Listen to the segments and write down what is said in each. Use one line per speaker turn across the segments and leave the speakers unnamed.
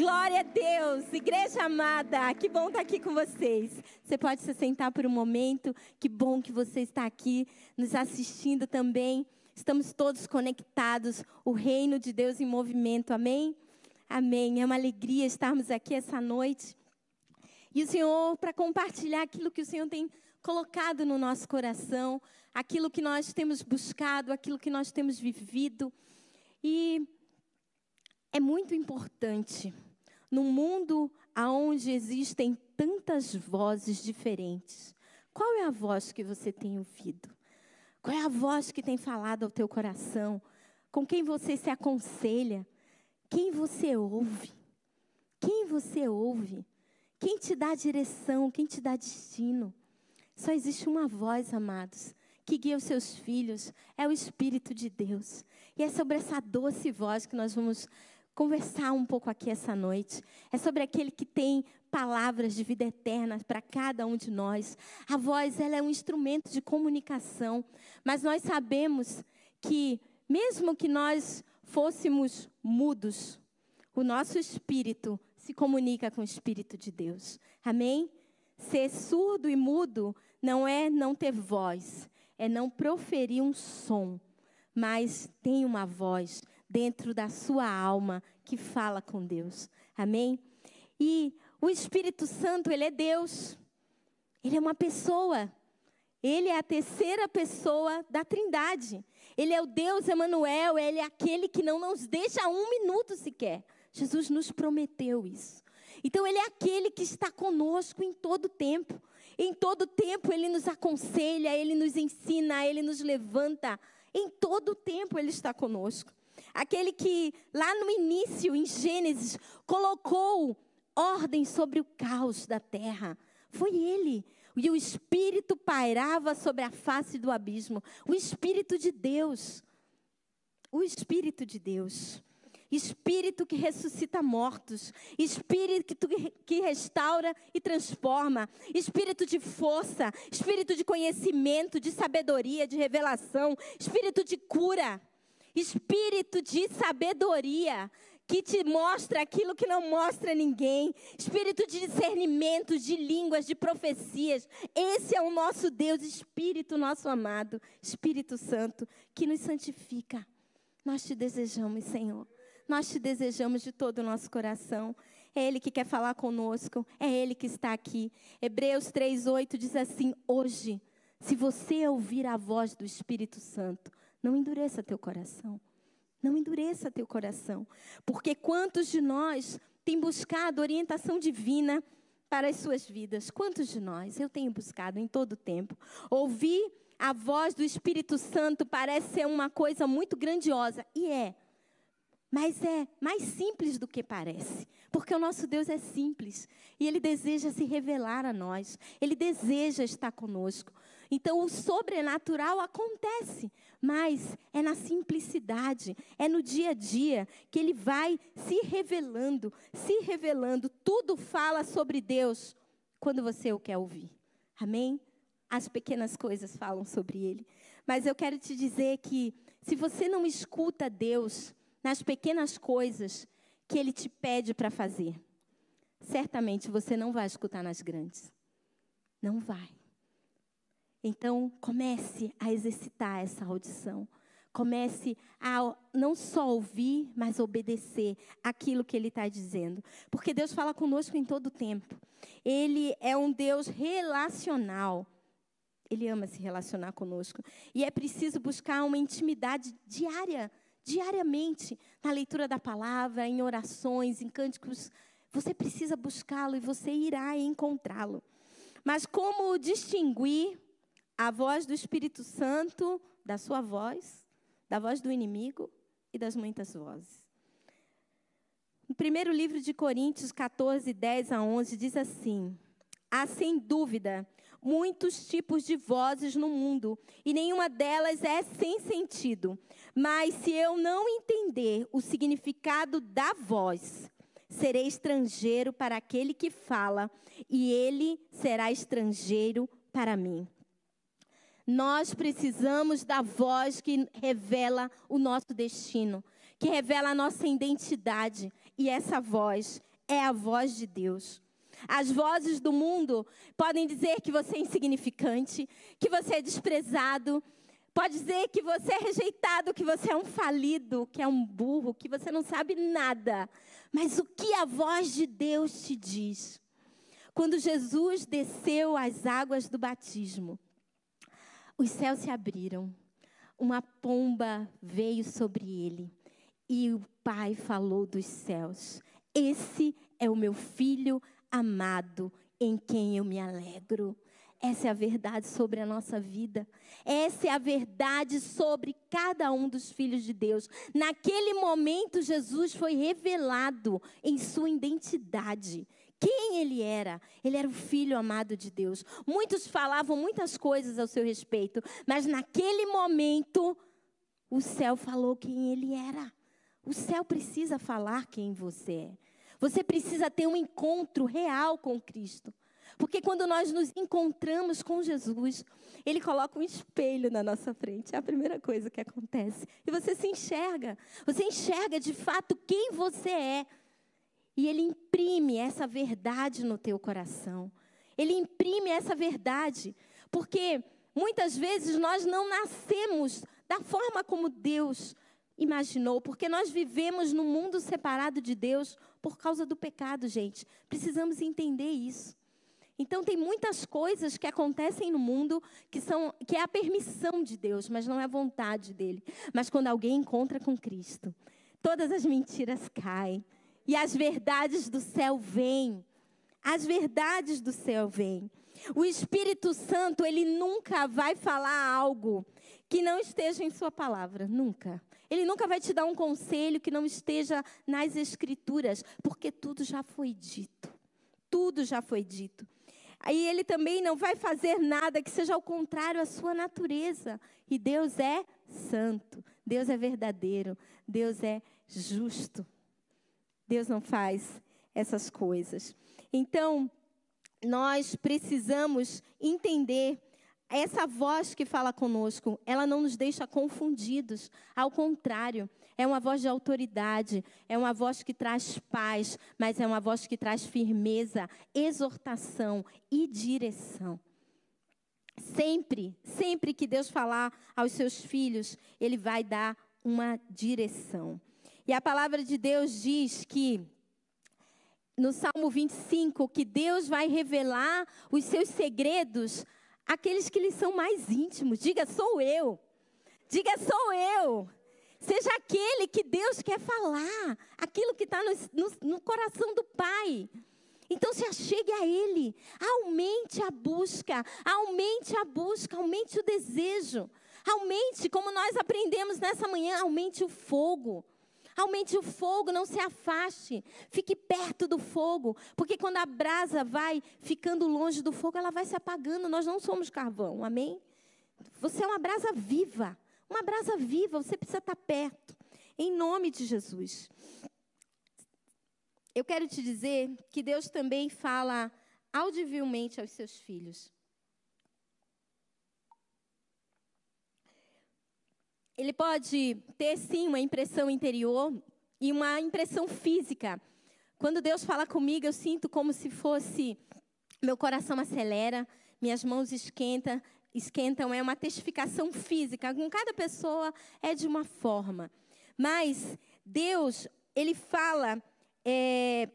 Glória a Deus, igreja amada, que bom estar aqui com vocês. Você pode se sentar por um momento, que bom que você está aqui nos assistindo também. Estamos todos conectados, o reino de Deus em movimento, amém? Amém. É uma alegria estarmos aqui essa noite. E o Senhor, para compartilhar aquilo que o Senhor tem colocado no nosso coração, aquilo que nós temos buscado, aquilo que nós temos vivido. E é muito importante num mundo onde existem tantas vozes diferentes. Qual é a voz que você tem ouvido? Qual é a voz que tem falado ao teu coração? Com quem você se aconselha? Quem você ouve? Quem você ouve? Quem te dá direção? Quem te dá destino? Só existe uma voz, amados, que guia os seus filhos, é o Espírito de Deus. E é sobre essa doce voz que nós vamos conversar um pouco aqui essa noite. É sobre aquele que tem palavras de vida eterna para cada um de nós. A voz, ela é um instrumento de comunicação, mas nós sabemos que mesmo que nós fôssemos mudos, o nosso espírito se comunica com o espírito de Deus. Amém? Ser surdo e mudo não é não ter voz, é não proferir um som, mas tem uma voz, dentro da sua alma que fala com Deus. Amém? E o Espírito Santo, ele é Deus. Ele é uma pessoa. Ele é a terceira pessoa da Trindade. Ele é o Deus Emanuel, ele é aquele que não nos deixa um minuto sequer. Jesus nos prometeu isso. Então ele é aquele que está conosco em todo tempo. Em todo tempo ele nos aconselha, ele nos ensina, ele nos levanta. Em todo tempo ele está conosco. Aquele que lá no início, em Gênesis, colocou ordem sobre o caos da terra. Foi ele. E o Espírito pairava sobre a face do abismo. O Espírito de Deus. O Espírito de Deus. Espírito que ressuscita mortos, Espírito que restaura e transforma, Espírito de força, Espírito de conhecimento, de sabedoria, de revelação, Espírito de cura espírito de sabedoria, que te mostra aquilo que não mostra ninguém, espírito de discernimento, de línguas, de profecias. Esse é o nosso Deus, Espírito nosso amado, Espírito Santo, que nos santifica. Nós te desejamos, Senhor. Nós te desejamos de todo o nosso coração. É Ele que quer falar conosco, é Ele que está aqui. Hebreus 3,8 diz assim: Hoje, se você ouvir a voz do Espírito Santo, não endureça teu coração. Não endureça teu coração. Porque quantos de nós têm buscado orientação divina para as suas vidas? Quantos de nós? Eu tenho buscado em todo o tempo. Ouvir a voz do Espírito Santo parece ser uma coisa muito grandiosa. E é. Mas é mais simples do que parece, porque o nosso Deus é simples e Ele deseja se revelar a nós, Ele deseja estar conosco. Então, o sobrenatural acontece, mas é na simplicidade, é no dia a dia que ele vai se revelando, se revelando. Tudo fala sobre Deus quando você o quer ouvir. Amém? As pequenas coisas falam sobre ele. Mas eu quero te dizer que se você não escuta Deus nas pequenas coisas que ele te pede para fazer, certamente você não vai escutar nas grandes. Não vai. Então, comece a exercitar essa audição. Comece a não só ouvir, mas obedecer aquilo que Ele está dizendo. Porque Deus fala conosco em todo o tempo. Ele é um Deus relacional. Ele ama se relacionar conosco. E é preciso buscar uma intimidade diária, diariamente, na leitura da palavra, em orações, em cânticos. Você precisa buscá-lo e você irá encontrá-lo. Mas como distinguir a voz do Espírito Santo, da sua voz, da voz do inimigo e das muitas vozes. No primeiro livro de Coríntios 14, 10 a 11, diz assim: Há sem dúvida muitos tipos de vozes no mundo, e nenhuma delas é sem sentido. Mas se eu não entender o significado da voz, serei estrangeiro para aquele que fala, e ele será estrangeiro para mim. Nós precisamos da voz que revela o nosso destino, que revela a nossa identidade. e essa voz é a voz de Deus. As vozes do mundo podem dizer que você é insignificante, que você é desprezado, pode dizer que você é rejeitado, que você é um falido, que é um burro, que você não sabe nada. Mas o que a voz de Deus te diz? Quando Jesus desceu às águas do batismo, os céus se abriram, uma pomba veio sobre ele e o Pai falou dos céus: Esse é o meu filho amado, em quem eu me alegro. Essa é a verdade sobre a nossa vida. Essa é a verdade sobre cada um dos filhos de Deus. Naquele momento, Jesus foi revelado em sua identidade. Quem ele era? Ele era o filho amado de Deus. Muitos falavam muitas coisas ao seu respeito, mas naquele momento, o céu falou quem ele era. O céu precisa falar quem você é. Você precisa ter um encontro real com Cristo. Porque quando nós nos encontramos com Jesus, Ele coloca um espelho na nossa frente. É a primeira coisa que acontece. E você se enxerga. Você enxerga de fato quem você é. E Ele imprime essa verdade no teu coração. Ele imprime essa verdade. Porque muitas vezes nós não nascemos da forma como Deus imaginou, porque nós vivemos num mundo separado de Deus por causa do pecado, gente. Precisamos entender isso. Então tem muitas coisas que acontecem no mundo que são que é a permissão de Deus, mas não é a vontade dele. Mas quando alguém encontra com Cristo, todas as mentiras caem e as verdades do céu vêm. As verdades do céu vêm. O Espírito Santo, ele nunca vai falar algo que não esteja em sua palavra, nunca. Ele nunca vai te dar um conselho que não esteja nas Escrituras, porque tudo já foi dito. Tudo já foi dito. Aí ele também não vai fazer nada que seja ao contrário à sua natureza. E Deus é santo, Deus é verdadeiro, Deus é justo. Deus não faz essas coisas. Então, nós precisamos entender essa voz que fala conosco, ela não nos deixa confundidos. Ao contrário, é uma voz de autoridade, é uma voz que traz paz, mas é uma voz que traz firmeza, exortação e direção. Sempre, sempre que Deus falar aos seus filhos, Ele vai dar uma direção. E a palavra de Deus diz que no Salmo 25 que Deus vai revelar os seus segredos aqueles que lhe são mais íntimos. Diga, sou eu. Diga, sou eu. Seja aquele que Deus quer falar, aquilo que está no, no, no coração do Pai. Então se achegue a Ele, aumente a busca, aumente a busca, aumente o desejo, aumente, como nós aprendemos nessa manhã, aumente o fogo. Aumente o fogo, não se afaste. Fique perto do fogo. Porque quando a brasa vai ficando longe do fogo, ela vai se apagando. Nós não somos carvão, amém? Você é uma brasa viva. Uma brasa viva, você precisa estar perto. Em nome de Jesus. Eu quero te dizer que Deus também fala audivelmente aos seus filhos. Ele pode ter sim uma impressão interior e uma impressão física. Quando Deus fala comigo, eu sinto como se fosse meu coração acelera, minhas mãos esquentam, esquentam, é uma testificação física. Com cada pessoa é de uma forma. Mas Deus, ele fala é,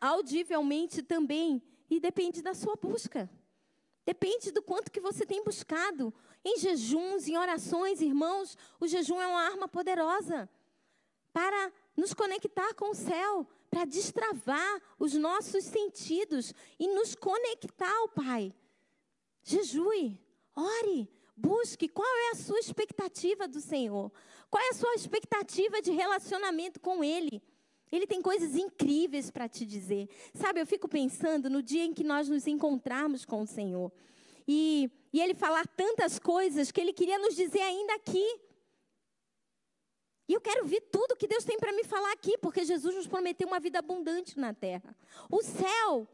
audivelmente também e depende da sua busca. Depende do quanto que você tem buscado. Em jejuns, em orações, irmãos, o jejum é uma arma poderosa para nos conectar com o céu, para destravar os nossos sentidos e nos conectar ao Pai. Jejue, ore, busque qual é a sua expectativa do Senhor. Qual é a sua expectativa de relacionamento com Ele? Ele tem coisas incríveis para te dizer. Sabe, eu fico pensando no dia em que nós nos encontrarmos com o Senhor. E, e Ele falar tantas coisas que Ele queria nos dizer ainda aqui. E eu quero ver tudo que Deus tem para me falar aqui, porque Jesus nos prometeu uma vida abundante na terra. O céu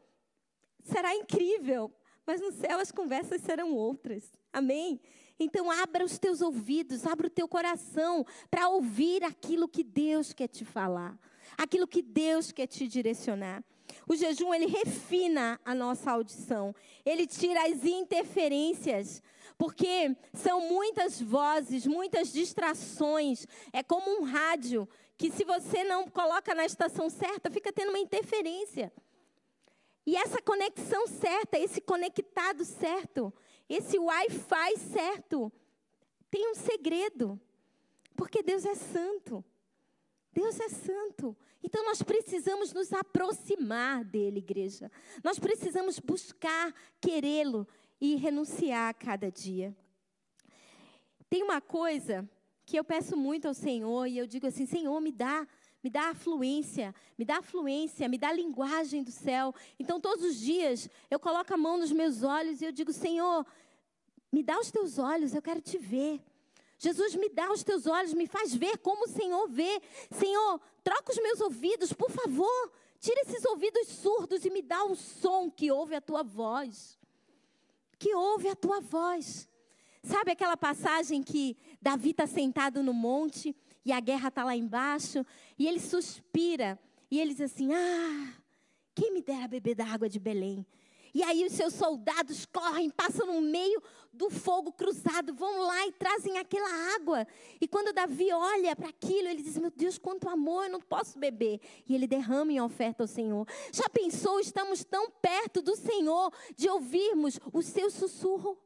será incrível, mas no céu as conversas serão outras. Amém? Então abra os teus ouvidos, abra o teu coração para ouvir aquilo que Deus quer te falar aquilo que Deus quer te direcionar. O jejum ele refina a nossa audição. Ele tira as interferências, porque são muitas vozes, muitas distrações. É como um rádio que se você não coloca na estação certa, fica tendo uma interferência. E essa conexão certa, esse conectado certo, esse Wi-Fi certo, tem um segredo. Porque Deus é santo. Deus é santo. Então nós precisamos nos aproximar dele, igreja. Nós precisamos buscar querê-lo e renunciar a cada dia. Tem uma coisa que eu peço muito ao Senhor e eu digo assim: Senhor, me dá, me dá fluência, me dá fluência, me dá a linguagem do céu. Então todos os dias eu coloco a mão nos meus olhos e eu digo: Senhor, me dá os teus olhos, eu quero te ver. Jesus, me dá os teus olhos, me faz ver como o Senhor vê. Senhor, troca os meus ouvidos, por favor. Tira esses ouvidos surdos e me dá o som que ouve a tua voz. Que ouve a tua voz. Sabe aquela passagem que Davi está sentado no monte e a guerra está lá embaixo e ele suspira e ele diz assim: Ah, quem me dera beber da água de Belém? E aí os seus soldados correm, passam no meio do fogo cruzado, vão lá e trazem aquela água. E quando Davi olha para aquilo, ele diz: Meu Deus, quanto amor, eu não posso beber. E ele derrama em oferta ao Senhor. Já pensou, estamos tão perto do Senhor de ouvirmos o seu sussurro,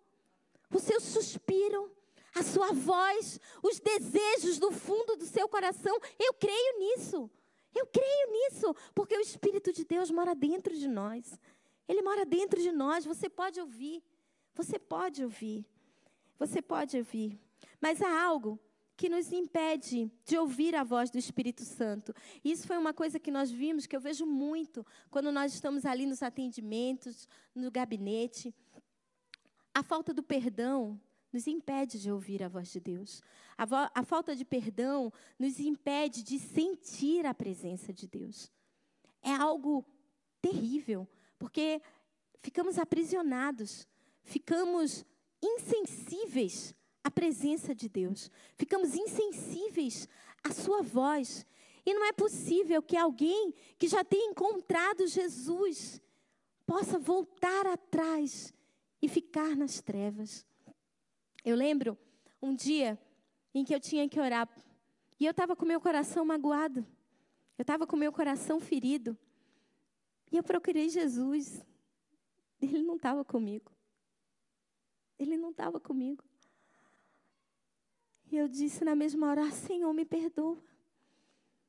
o seu suspiro, a sua voz, os desejos do fundo do seu coração. Eu creio nisso. Eu creio nisso, porque o Espírito de Deus mora dentro de nós. Ele mora dentro de nós, você pode ouvir. Você pode ouvir. Você pode ouvir. Mas há algo que nos impede de ouvir a voz do Espírito Santo. Isso foi uma coisa que nós vimos, que eu vejo muito quando nós estamos ali nos atendimentos, no gabinete. A falta do perdão nos impede de ouvir a voz de Deus. A, vo a falta de perdão nos impede de sentir a presença de Deus. É algo terrível. Porque ficamos aprisionados, ficamos insensíveis à presença de Deus, ficamos insensíveis à Sua voz. E não é possível que alguém que já tenha encontrado Jesus possa voltar atrás e ficar nas trevas. Eu lembro um dia em que eu tinha que orar e eu estava com meu coração magoado, eu estava com meu coração ferido. E eu procurei Jesus. Ele não estava comigo. Ele não estava comigo. E eu disse na mesma hora: ah, Senhor, me perdoa.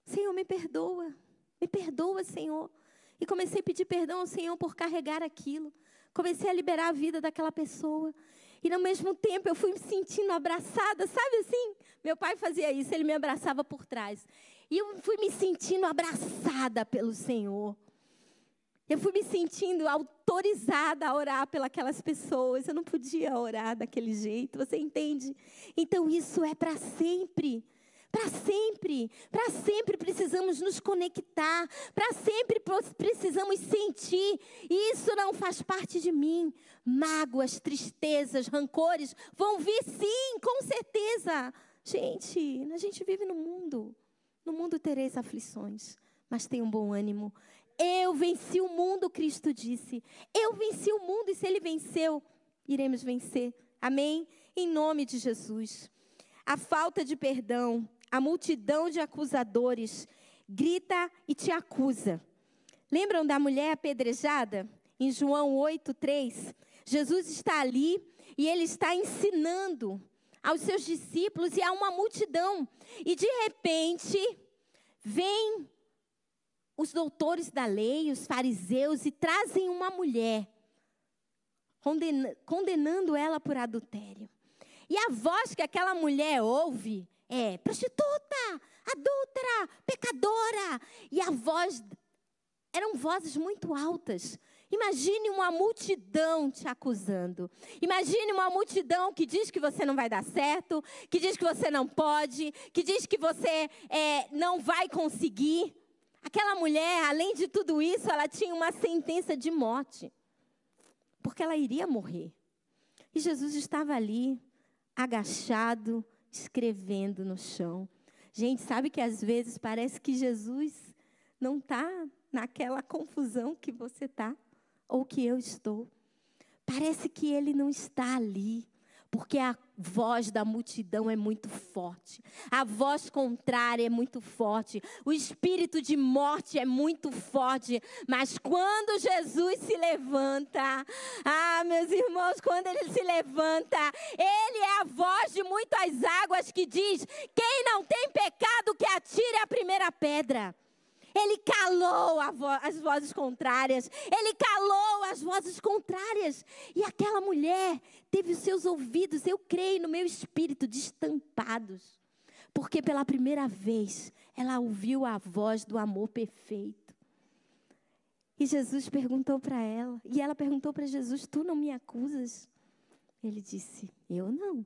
Senhor, me perdoa. Me perdoa, Senhor. E comecei a pedir perdão ao Senhor por carregar aquilo. Comecei a liberar a vida daquela pessoa. E no mesmo tempo eu fui me sentindo abraçada, sabe assim? Meu pai fazia isso, ele me abraçava por trás. E eu fui me sentindo abraçada pelo Senhor. Eu fui me sentindo autorizada a orar pelas pessoas. Eu não podia orar daquele jeito, você entende? Então isso é para sempre. Para sempre, para sempre precisamos nos conectar, para sempre precisamos sentir. Isso não faz parte de mim. Mágoas, tristezas, rancores vão vir sim, com certeza. Gente, a gente vive no mundo. No mundo tereis aflições, mas tenha um bom ânimo. Eu venci o mundo, Cristo disse. Eu venci o mundo e se ele venceu, iremos vencer. Amém? Em nome de Jesus. A falta de perdão, a multidão de acusadores grita e te acusa. Lembram da mulher apedrejada? Em João 8:3, Jesus está ali e ele está ensinando aos seus discípulos e a uma multidão. E de repente, vem os doutores da lei, os fariseus, e trazem uma mulher, condenando ela por adultério. E a voz que aquela mulher ouve é prostituta, adúltera, pecadora. E a voz eram vozes muito altas. Imagine uma multidão te acusando. Imagine uma multidão que diz que você não vai dar certo, que diz que você não pode, que diz que você é, não vai conseguir. Aquela mulher, além de tudo isso, ela tinha uma sentença de morte, porque ela iria morrer. E Jesus estava ali, agachado, escrevendo no chão. Gente, sabe que às vezes parece que Jesus não está naquela confusão que você está ou que eu estou. Parece que ele não está ali porque a voz da multidão é muito forte, a voz contrária é muito forte, o espírito de morte é muito forte, mas quando Jesus se levanta, ah, meus irmãos, quando ele se levanta, ele é a voz de muitas águas que diz: quem não tem pecado, que atire a primeira pedra. Ele calou vo as vozes contrárias. Ele calou as vozes contrárias. E aquela mulher teve os seus ouvidos, eu creio, no meu espírito, destampados. Porque pela primeira vez ela ouviu a voz do amor perfeito. E Jesus perguntou para ela, e ela perguntou para Jesus: Tu não me acusas? Ele disse: Eu não.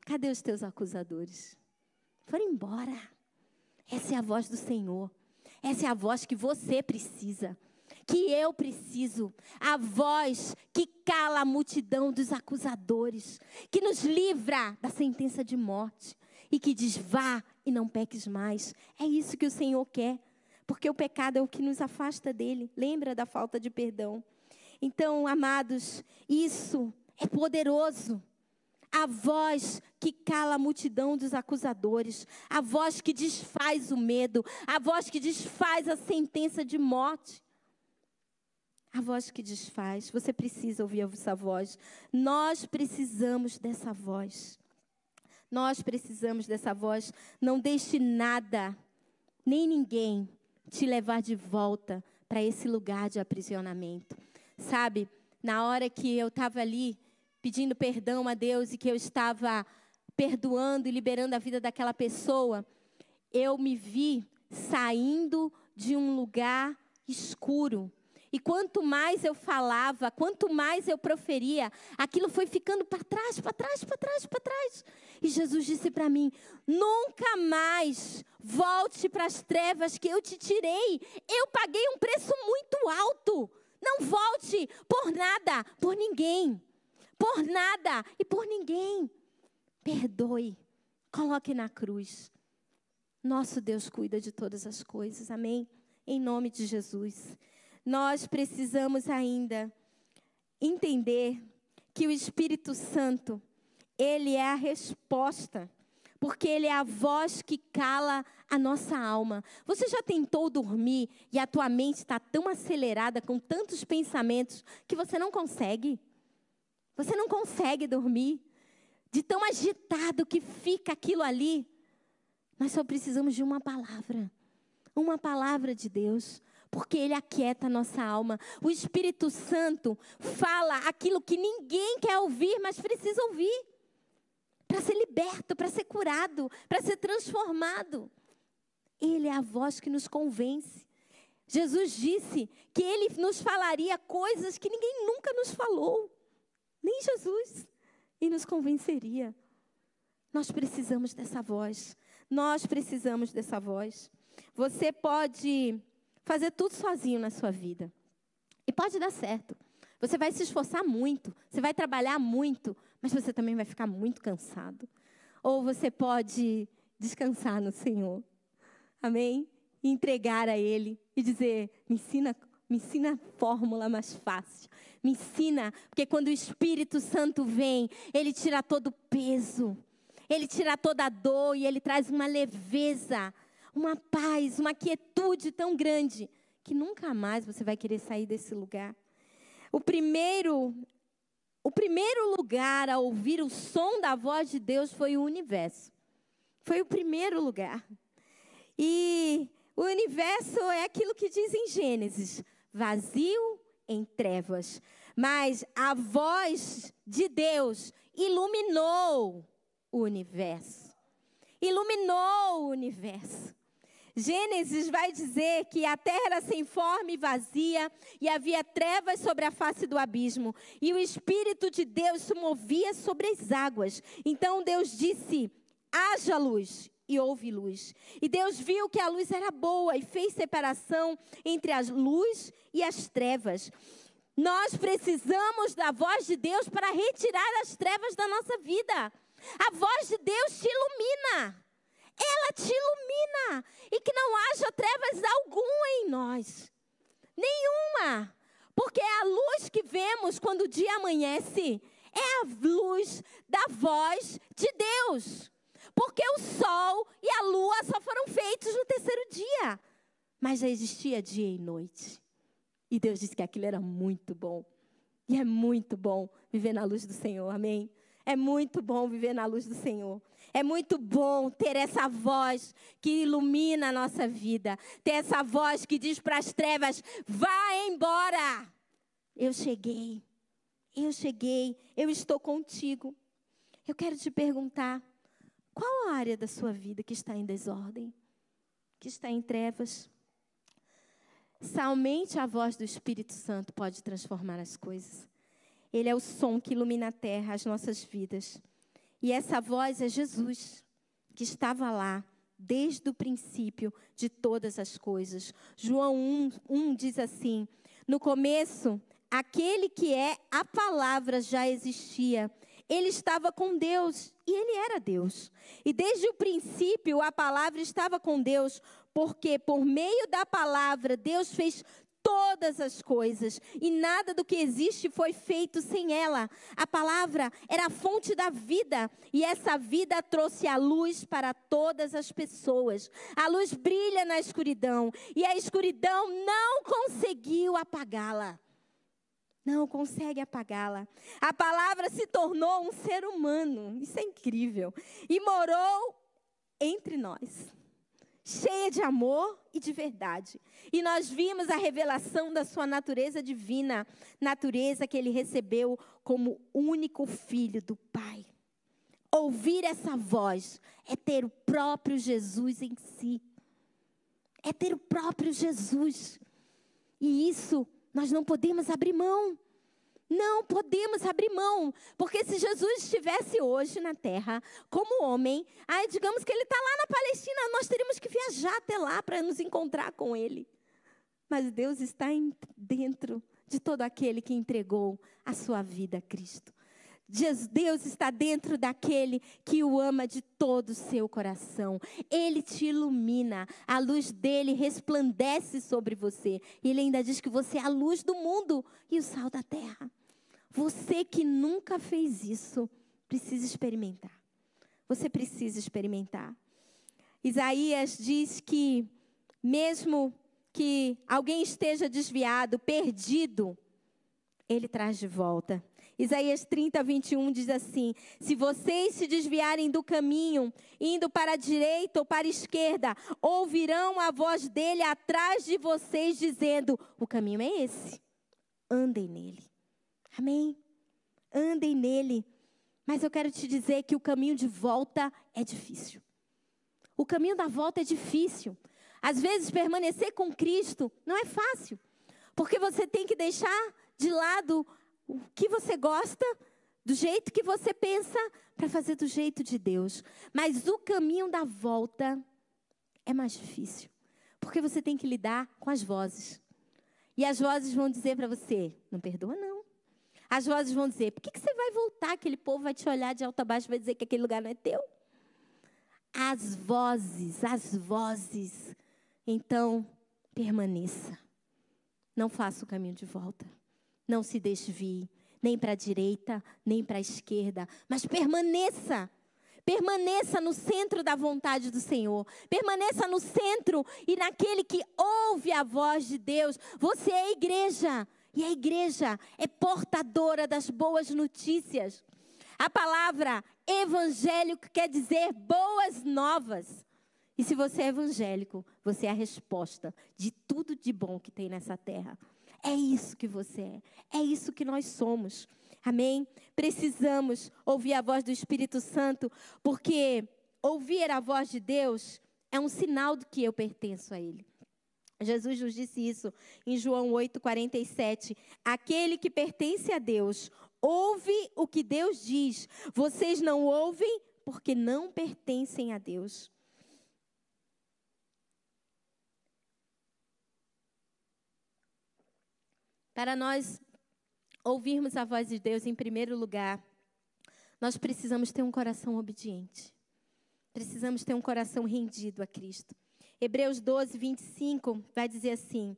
Cadê os teus acusadores? Foram embora. Essa é a voz do Senhor. Essa é a voz que você precisa, que eu preciso. A voz que cala a multidão dos acusadores, que nos livra da sentença de morte e que diz: vá e não peques mais. É isso que o Senhor quer, porque o pecado é o que nos afasta dele. Lembra da falta de perdão. Então, amados, isso é poderoso a voz que cala a multidão dos acusadores, a voz que desfaz o medo, a voz que desfaz a sentença de morte. A voz que desfaz, você precisa ouvir essa voz. Nós precisamos dessa voz. Nós precisamos dessa voz. Não deixe nada, nem ninguém, te levar de volta para esse lugar de aprisionamento. Sabe, na hora que eu estava ali pedindo perdão a Deus e que eu estava perdoando e liberando a vida daquela pessoa, eu me vi saindo de um lugar escuro. E quanto mais eu falava, quanto mais eu proferia, aquilo foi ficando para trás, para trás, para trás, para trás. E Jesus disse para mim: nunca mais volte para as trevas que eu te tirei. Eu paguei um preço muito alto. Não volte por nada, por ninguém por nada e por ninguém. Perdoe, coloque na cruz. Nosso Deus cuida de todas as coisas, amém? Em nome de Jesus. Nós precisamos ainda entender que o Espírito Santo, ele é a resposta, porque ele é a voz que cala a nossa alma. Você já tentou dormir e a tua mente está tão acelerada com tantos pensamentos que você não consegue? Você não consegue dormir. De tão agitado que fica aquilo ali. Nós só precisamos de uma palavra. Uma palavra de Deus. Porque Ele aquieta a nossa alma. O Espírito Santo fala aquilo que ninguém quer ouvir, mas precisa ouvir. Para ser liberto, para ser curado, para ser transformado. Ele é a voz que nos convence. Jesus disse que Ele nos falaria coisas que ninguém nunca nos falou nem Jesus, e nos convenceria. Nós precisamos dessa voz. Nós precisamos dessa voz. Você pode fazer tudo sozinho na sua vida. E pode dar certo. Você vai se esforçar muito, você vai trabalhar muito, mas você também vai ficar muito cansado. Ou você pode descansar no Senhor. Amém? E entregar a Ele e dizer: me ensina me ensina a fórmula mais fácil. Me ensina, porque quando o Espírito Santo vem, ele tira todo o peso, ele tira toda a dor e ele traz uma leveza, uma paz, uma quietude tão grande que nunca mais você vai querer sair desse lugar. O primeiro o primeiro lugar a ouvir o som da voz de Deus foi o universo. Foi o primeiro lugar. E o universo é aquilo que diz em Gênesis: vazio em trevas. Mas a voz de Deus iluminou o universo. Iluminou o universo. Gênesis vai dizer que a terra era sem forma e vazia, e havia trevas sobre a face do abismo, e o Espírito de Deus se movia sobre as águas. Então Deus disse: haja luz, e houve luz. E Deus viu que a luz era boa e fez separação entre a luz e as trevas. Nós precisamos da voz de Deus para retirar as trevas da nossa vida. A voz de Deus te ilumina. ela te ilumina e que não haja trevas alguma em nós. Nenhuma. Porque é a luz que vemos quando o dia amanhece é a luz da voz de Deus. Porque o sol e a lua só foram feitos no terceiro dia. Mas já existia dia e noite. E Deus disse que aquilo era muito bom. E é muito bom viver na luz do Senhor, amém? É muito bom viver na luz do Senhor. É muito bom ter essa voz que ilumina a nossa vida. Ter essa voz que diz para as trevas: vá embora. Eu cheguei. Eu cheguei. Eu estou contigo. Eu quero te perguntar: qual a área da sua vida que está em desordem? Que está em trevas? Somente a voz do Espírito Santo pode transformar as coisas. Ele é o som que ilumina a terra, as nossas vidas. E essa voz é Jesus, que estava lá desde o princípio de todas as coisas. João 1, 1 diz assim: No começo, aquele que é a palavra já existia. Ele estava com Deus e ele era Deus. E desde o princípio a palavra estava com Deus, porque por meio da palavra Deus fez todas as coisas e nada do que existe foi feito sem ela. A palavra era a fonte da vida e essa vida trouxe a luz para todas as pessoas. A luz brilha na escuridão e a escuridão não conseguiu apagá-la não consegue apagá-la. A palavra se tornou um ser humano, isso é incrível, e morou entre nós, cheia de amor e de verdade. E nós vimos a revelação da sua natureza divina, natureza que ele recebeu como único filho do Pai. Ouvir essa voz é ter o próprio Jesus em si. É ter o próprio Jesus. E isso nós não podemos abrir mão. Não podemos abrir mão, porque se Jesus estivesse hoje na terra como homem, aí digamos que ele está lá na Palestina, nós teríamos que viajar até lá para nos encontrar com ele. Mas Deus está dentro de todo aquele que entregou a sua vida a Cristo. Deus está dentro daquele que o ama de todo o seu coração. Ele te ilumina, a luz dele resplandece sobre você. E ele ainda diz que você é a luz do mundo e o sal da terra. Você que nunca fez isso, precisa experimentar. Você precisa experimentar. Isaías diz que, mesmo que alguém esteja desviado, perdido, ele traz de volta. Isaías 30, 21 diz assim: Se vocês se desviarem do caminho, indo para a direita ou para a esquerda, ouvirão a voz dele atrás de vocês, dizendo: O caminho é esse, andem nele. Amém? Andem nele. Mas eu quero te dizer que o caminho de volta é difícil. O caminho da volta é difícil. Às vezes, permanecer com Cristo não é fácil, porque você tem que deixar de lado o que você gosta, do jeito que você pensa, para fazer do jeito de Deus. Mas o caminho da volta é mais difícil, porque você tem que lidar com as vozes. E as vozes vão dizer para você: não perdoa, não. As vozes vão dizer: por que, que você vai voltar? Aquele povo vai te olhar de alto a baixo e vai dizer que aquele lugar não é teu. As vozes, as vozes. Então, permaneça. Não faça o caminho de volta. Não se desvie, nem para a direita, nem para a esquerda, mas permaneça. Permaneça no centro da vontade do Senhor. Permaneça no centro e naquele que ouve a voz de Deus. Você é igreja. E a igreja é portadora das boas notícias. A palavra evangélico quer dizer boas novas. E se você é evangélico, você é a resposta de tudo de bom que tem nessa terra. É isso que você é. É isso que nós somos. Amém? Precisamos ouvir a voz do Espírito Santo, porque ouvir a voz de Deus é um sinal de que eu pertenço a Ele. Jesus nos disse isso em João 8,47. Aquele que pertence a Deus, ouve o que Deus diz. Vocês não ouvem porque não pertencem a Deus. Para nós ouvirmos a voz de Deus, em primeiro lugar, nós precisamos ter um coração obediente. Precisamos ter um coração rendido a Cristo. Hebreus 12, 25 vai dizer assim: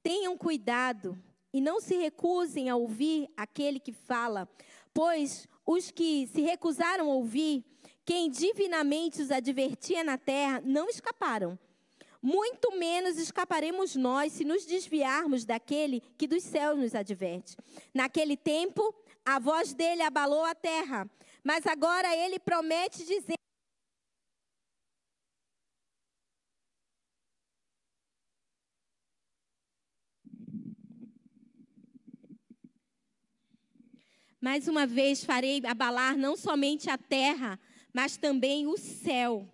Tenham cuidado e não se recusem a ouvir aquele que fala, pois os que se recusaram a ouvir, quem divinamente os advertia na terra, não escaparam. Muito menos escaparemos nós se nos desviarmos daquele que dos céus nos adverte. Naquele tempo, a voz dele abalou a terra, mas agora ele promete dizer. Mais uma vez farei abalar não somente a terra, mas também o céu.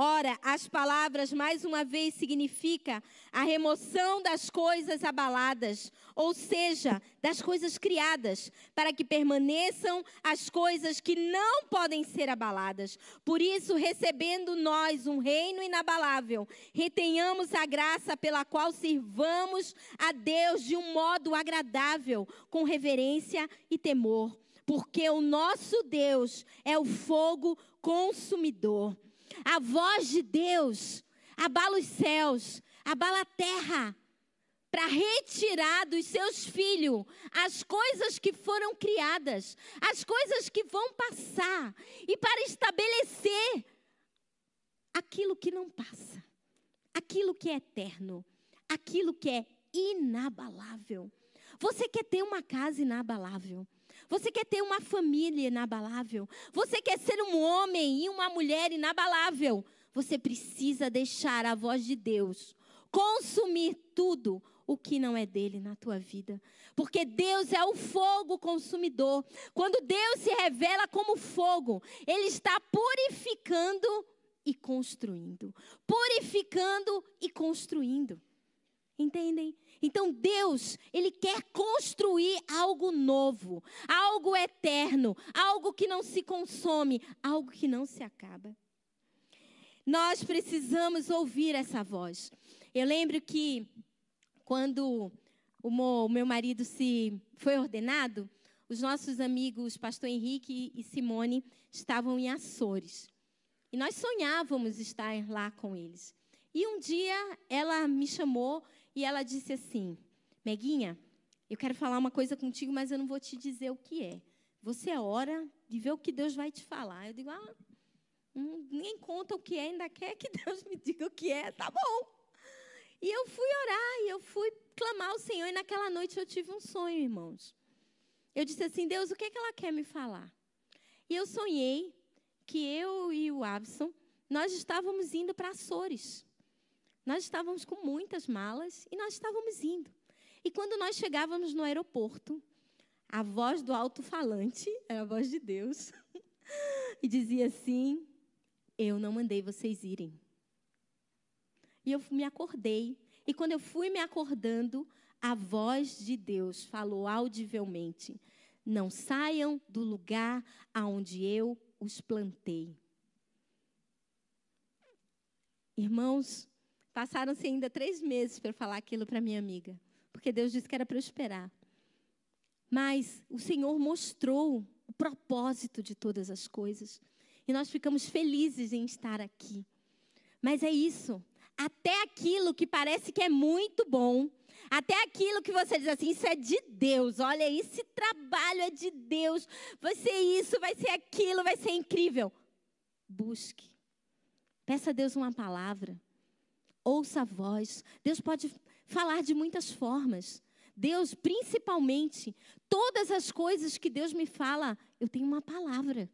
Ora, as palavras, mais uma vez, significa a remoção das coisas abaladas, ou seja, das coisas criadas, para que permaneçam as coisas que não podem ser abaladas. Por isso, recebendo nós um reino inabalável, retenhamos a graça pela qual sirvamos a Deus de um modo agradável, com reverência e temor, porque o nosso Deus é o fogo consumidor. A voz de Deus abala os céus, abala a terra, para retirar dos seus filhos as coisas que foram criadas, as coisas que vão passar, e para estabelecer aquilo que não passa, aquilo que é eterno, aquilo que é inabalável. Você quer ter uma casa inabalável? Você quer ter uma família inabalável? Você quer ser um homem e uma mulher inabalável? Você precisa deixar a voz de Deus consumir tudo o que não é dele na tua vida. Porque Deus é o fogo consumidor. Quando Deus se revela como fogo, ele está purificando e construindo. Purificando e construindo. Entendem? Então Deus, ele quer construir algo novo, algo eterno, algo que não se consome, algo que não se acaba. Nós precisamos ouvir essa voz. Eu lembro que quando o meu marido se foi ordenado, os nossos amigos, pastor Henrique e Simone, estavam em Açores. E nós sonhávamos estar lá com eles. E um dia ela me chamou e ela disse assim: Meguinha, eu quero falar uma coisa contigo, mas eu não vou te dizer o que é. Você ora de ver o que Deus vai te falar. Eu digo: Ah, hum, ninguém conta o que é, ainda quer que Deus me diga o que é. Tá bom. E eu fui orar, e eu fui clamar ao Senhor, e naquela noite eu tive um sonho, irmãos. Eu disse assim: Deus, o que, é que ela quer me falar? E eu sonhei que eu e o Abson, nós estávamos indo para Açores. Nós estávamos com muitas malas e nós estávamos indo. E quando nós chegávamos no aeroporto, a voz do alto-falante, era a voz de Deus, e dizia assim: Eu não mandei vocês irem. E eu me acordei. E quando eu fui me acordando, a voz de Deus falou audivelmente: Não saiam do lugar aonde eu os plantei. Irmãos, Passaram-se ainda três meses para falar aquilo para minha amiga, porque Deus disse que era para eu esperar. Mas o Senhor mostrou o propósito de todas as coisas. E nós ficamos felizes em estar aqui. Mas é isso. Até aquilo que parece que é muito bom, até aquilo que você diz assim, isso é de Deus. Olha, esse trabalho é de Deus. Vai ser isso, vai ser aquilo, vai ser incrível. Busque. Peça a Deus uma palavra ouça a voz. Deus pode falar de muitas formas. Deus, principalmente, todas as coisas que Deus me fala, eu tenho uma palavra.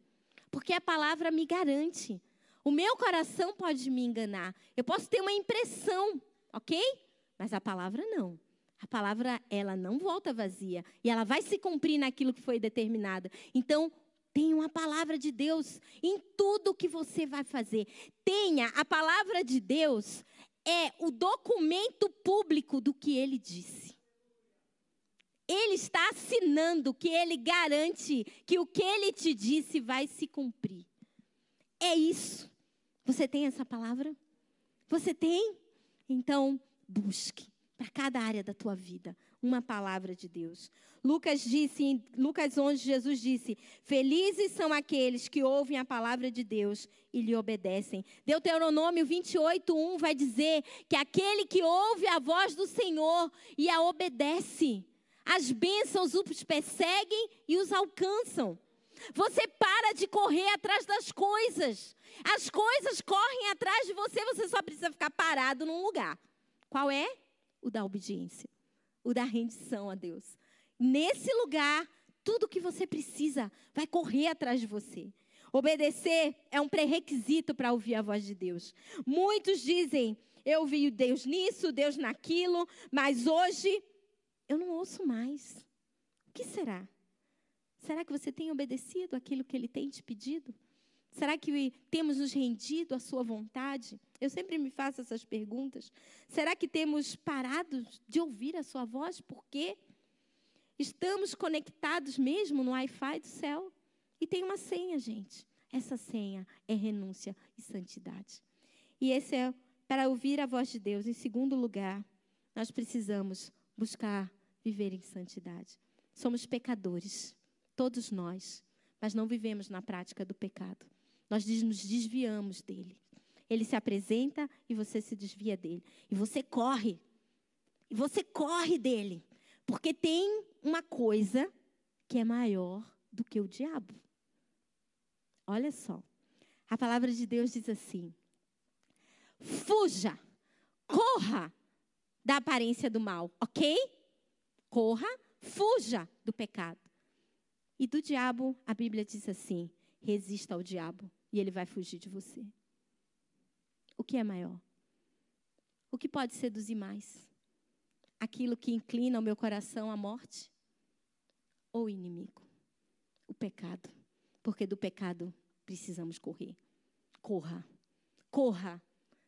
Porque a palavra me garante. O meu coração pode me enganar. Eu posso ter uma impressão, ok? Mas a palavra não. A palavra, ela não volta vazia. E ela vai se cumprir naquilo que foi determinado. Então, tenha uma palavra de Deus em tudo que você vai fazer. Tenha a palavra de Deus é o documento público do que ele disse. Ele está assinando que ele garante que o que ele te disse vai se cumprir. É isso. Você tem essa palavra? Você tem? Então, busque para cada área da tua vida. Uma palavra de Deus. Lucas disse, em Lucas 11, Jesus disse: Felizes são aqueles que ouvem a palavra de Deus e lhe obedecem. Deuteronômio 28, 1 vai dizer que aquele que ouve a voz do Senhor e a obedece, as bênçãos os perseguem e os alcançam. Você para de correr atrás das coisas. As coisas correm atrás de você, você só precisa ficar parado num lugar. Qual é? O da obediência, o da rendição a Deus. Nesse lugar, tudo que você precisa vai correr atrás de você. Obedecer é um pré-requisito para ouvir a voz de Deus. Muitos dizem, eu ouvi Deus nisso, Deus naquilo, mas hoje eu não ouço mais. O que será? Será que você tem obedecido aquilo que Ele tem te pedido? Será que temos nos rendido à Sua vontade? Eu sempre me faço essas perguntas. Será que temos parado de ouvir a Sua voz? Por quê? Estamos conectados mesmo no Wi-Fi do céu. E tem uma senha, gente. Essa senha é renúncia e santidade. E esse é para ouvir a voz de Deus. Em segundo lugar, nós precisamos buscar viver em santidade. Somos pecadores. Todos nós. Mas não vivemos na prática do pecado. Nós nos desviamos dele. Ele se apresenta e você se desvia dele. E você corre. E você corre dele. Porque tem uma coisa que é maior do que o diabo. Olha só. A palavra de Deus diz assim: fuja, corra da aparência do mal, ok? Corra, fuja do pecado. E do diabo, a Bíblia diz assim: resista ao diabo e ele vai fugir de você. O que é maior? O que pode seduzir mais? Aquilo que inclina o meu coração à morte? Ou o inimigo? O pecado. Porque do pecado precisamos correr. Corra. Corra.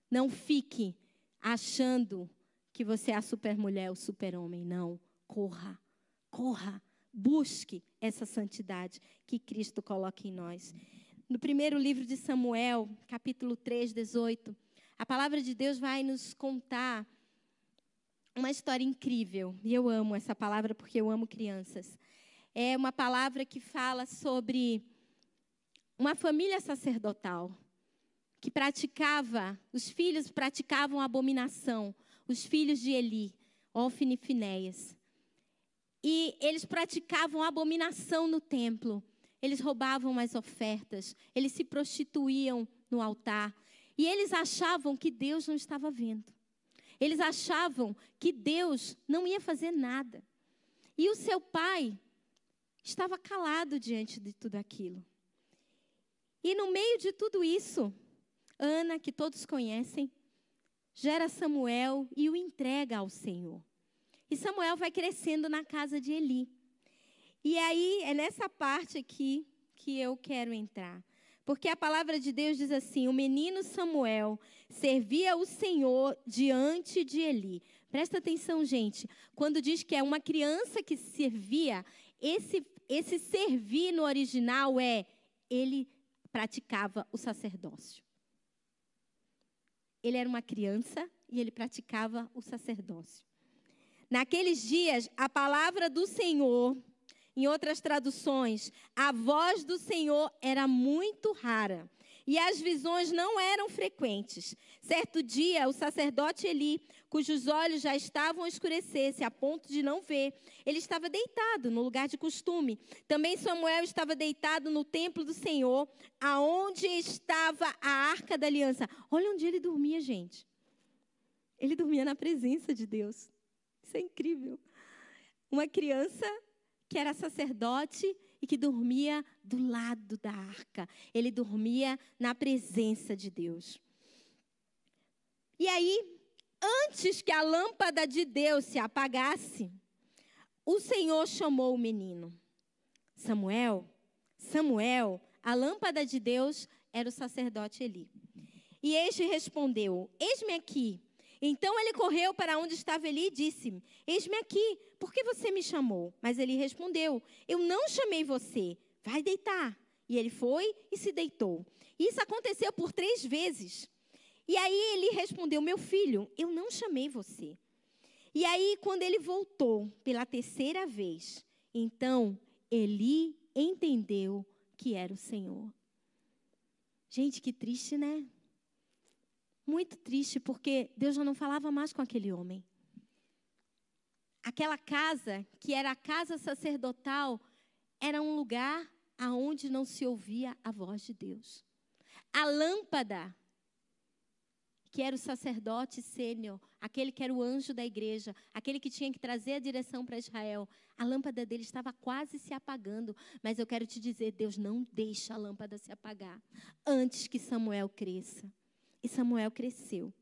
Não fique achando que você é a supermulher, o super-homem. Não. Corra. Corra. Busque essa santidade que Cristo coloca em nós. No primeiro livro de Samuel, capítulo 3, 18, a palavra de Deus vai nos contar uma história incrível. E eu amo essa palavra porque eu amo crianças. É uma palavra que fala sobre uma família sacerdotal que praticava, os filhos praticavam abominação, os filhos de Eli, Ofni e Finéias. E eles praticavam abominação no templo. Eles roubavam as ofertas, eles se prostituíam no altar. E eles achavam que Deus não estava vendo. Eles achavam que Deus não ia fazer nada. E o seu pai estava calado diante de tudo aquilo. E no meio de tudo isso, Ana, que todos conhecem, gera Samuel e o entrega ao Senhor. E Samuel vai crescendo na casa de Eli. E aí é nessa parte aqui que eu quero entrar. Porque a palavra de Deus diz assim: o menino Samuel servia o Senhor diante de Eli. Presta atenção, gente. Quando diz que é uma criança que servia, esse, esse servir no original é ele praticava o sacerdócio. Ele era uma criança e ele praticava o sacerdócio. Naqueles dias, a palavra do Senhor, em outras traduções, a voz do Senhor era muito rara. E as visões não eram frequentes. Certo dia, o sacerdote Eli, cujos olhos já estavam a escurecer-se a ponto de não ver, ele estava deitado no lugar de costume. Também Samuel estava deitado no templo do Senhor, aonde estava a arca da aliança. Olha onde ele dormia, gente. Ele dormia na presença de Deus. Isso é incrível. Uma criança que era sacerdote e que dormia do lado da arca. Ele dormia na presença de Deus. E aí, antes que a lâmpada de Deus se apagasse, o Senhor chamou o menino. Samuel, Samuel, a lâmpada de Deus era o sacerdote Eli. E este respondeu: Eis-me aqui. Então ele correu para onde estava Eli e disse: Eis-me aqui, por que você me chamou? Mas ele respondeu: Eu não chamei você, vai deitar. E ele foi e se deitou. Isso aconteceu por três vezes. E aí ele respondeu: Meu filho, eu não chamei você. E aí, quando ele voltou pela terceira vez, então Eli entendeu que era o Senhor. Gente, que triste, né? Muito triste, porque Deus já não falava mais com aquele homem. Aquela casa, que era a casa sacerdotal, era um lugar aonde não se ouvia a voz de Deus. A lâmpada, que era o sacerdote sênior, aquele que era o anjo da igreja, aquele que tinha que trazer a direção para Israel, a lâmpada dele estava quase se apagando. Mas eu quero te dizer: Deus não deixa a lâmpada se apagar antes que Samuel cresça. E Samuel cresceu.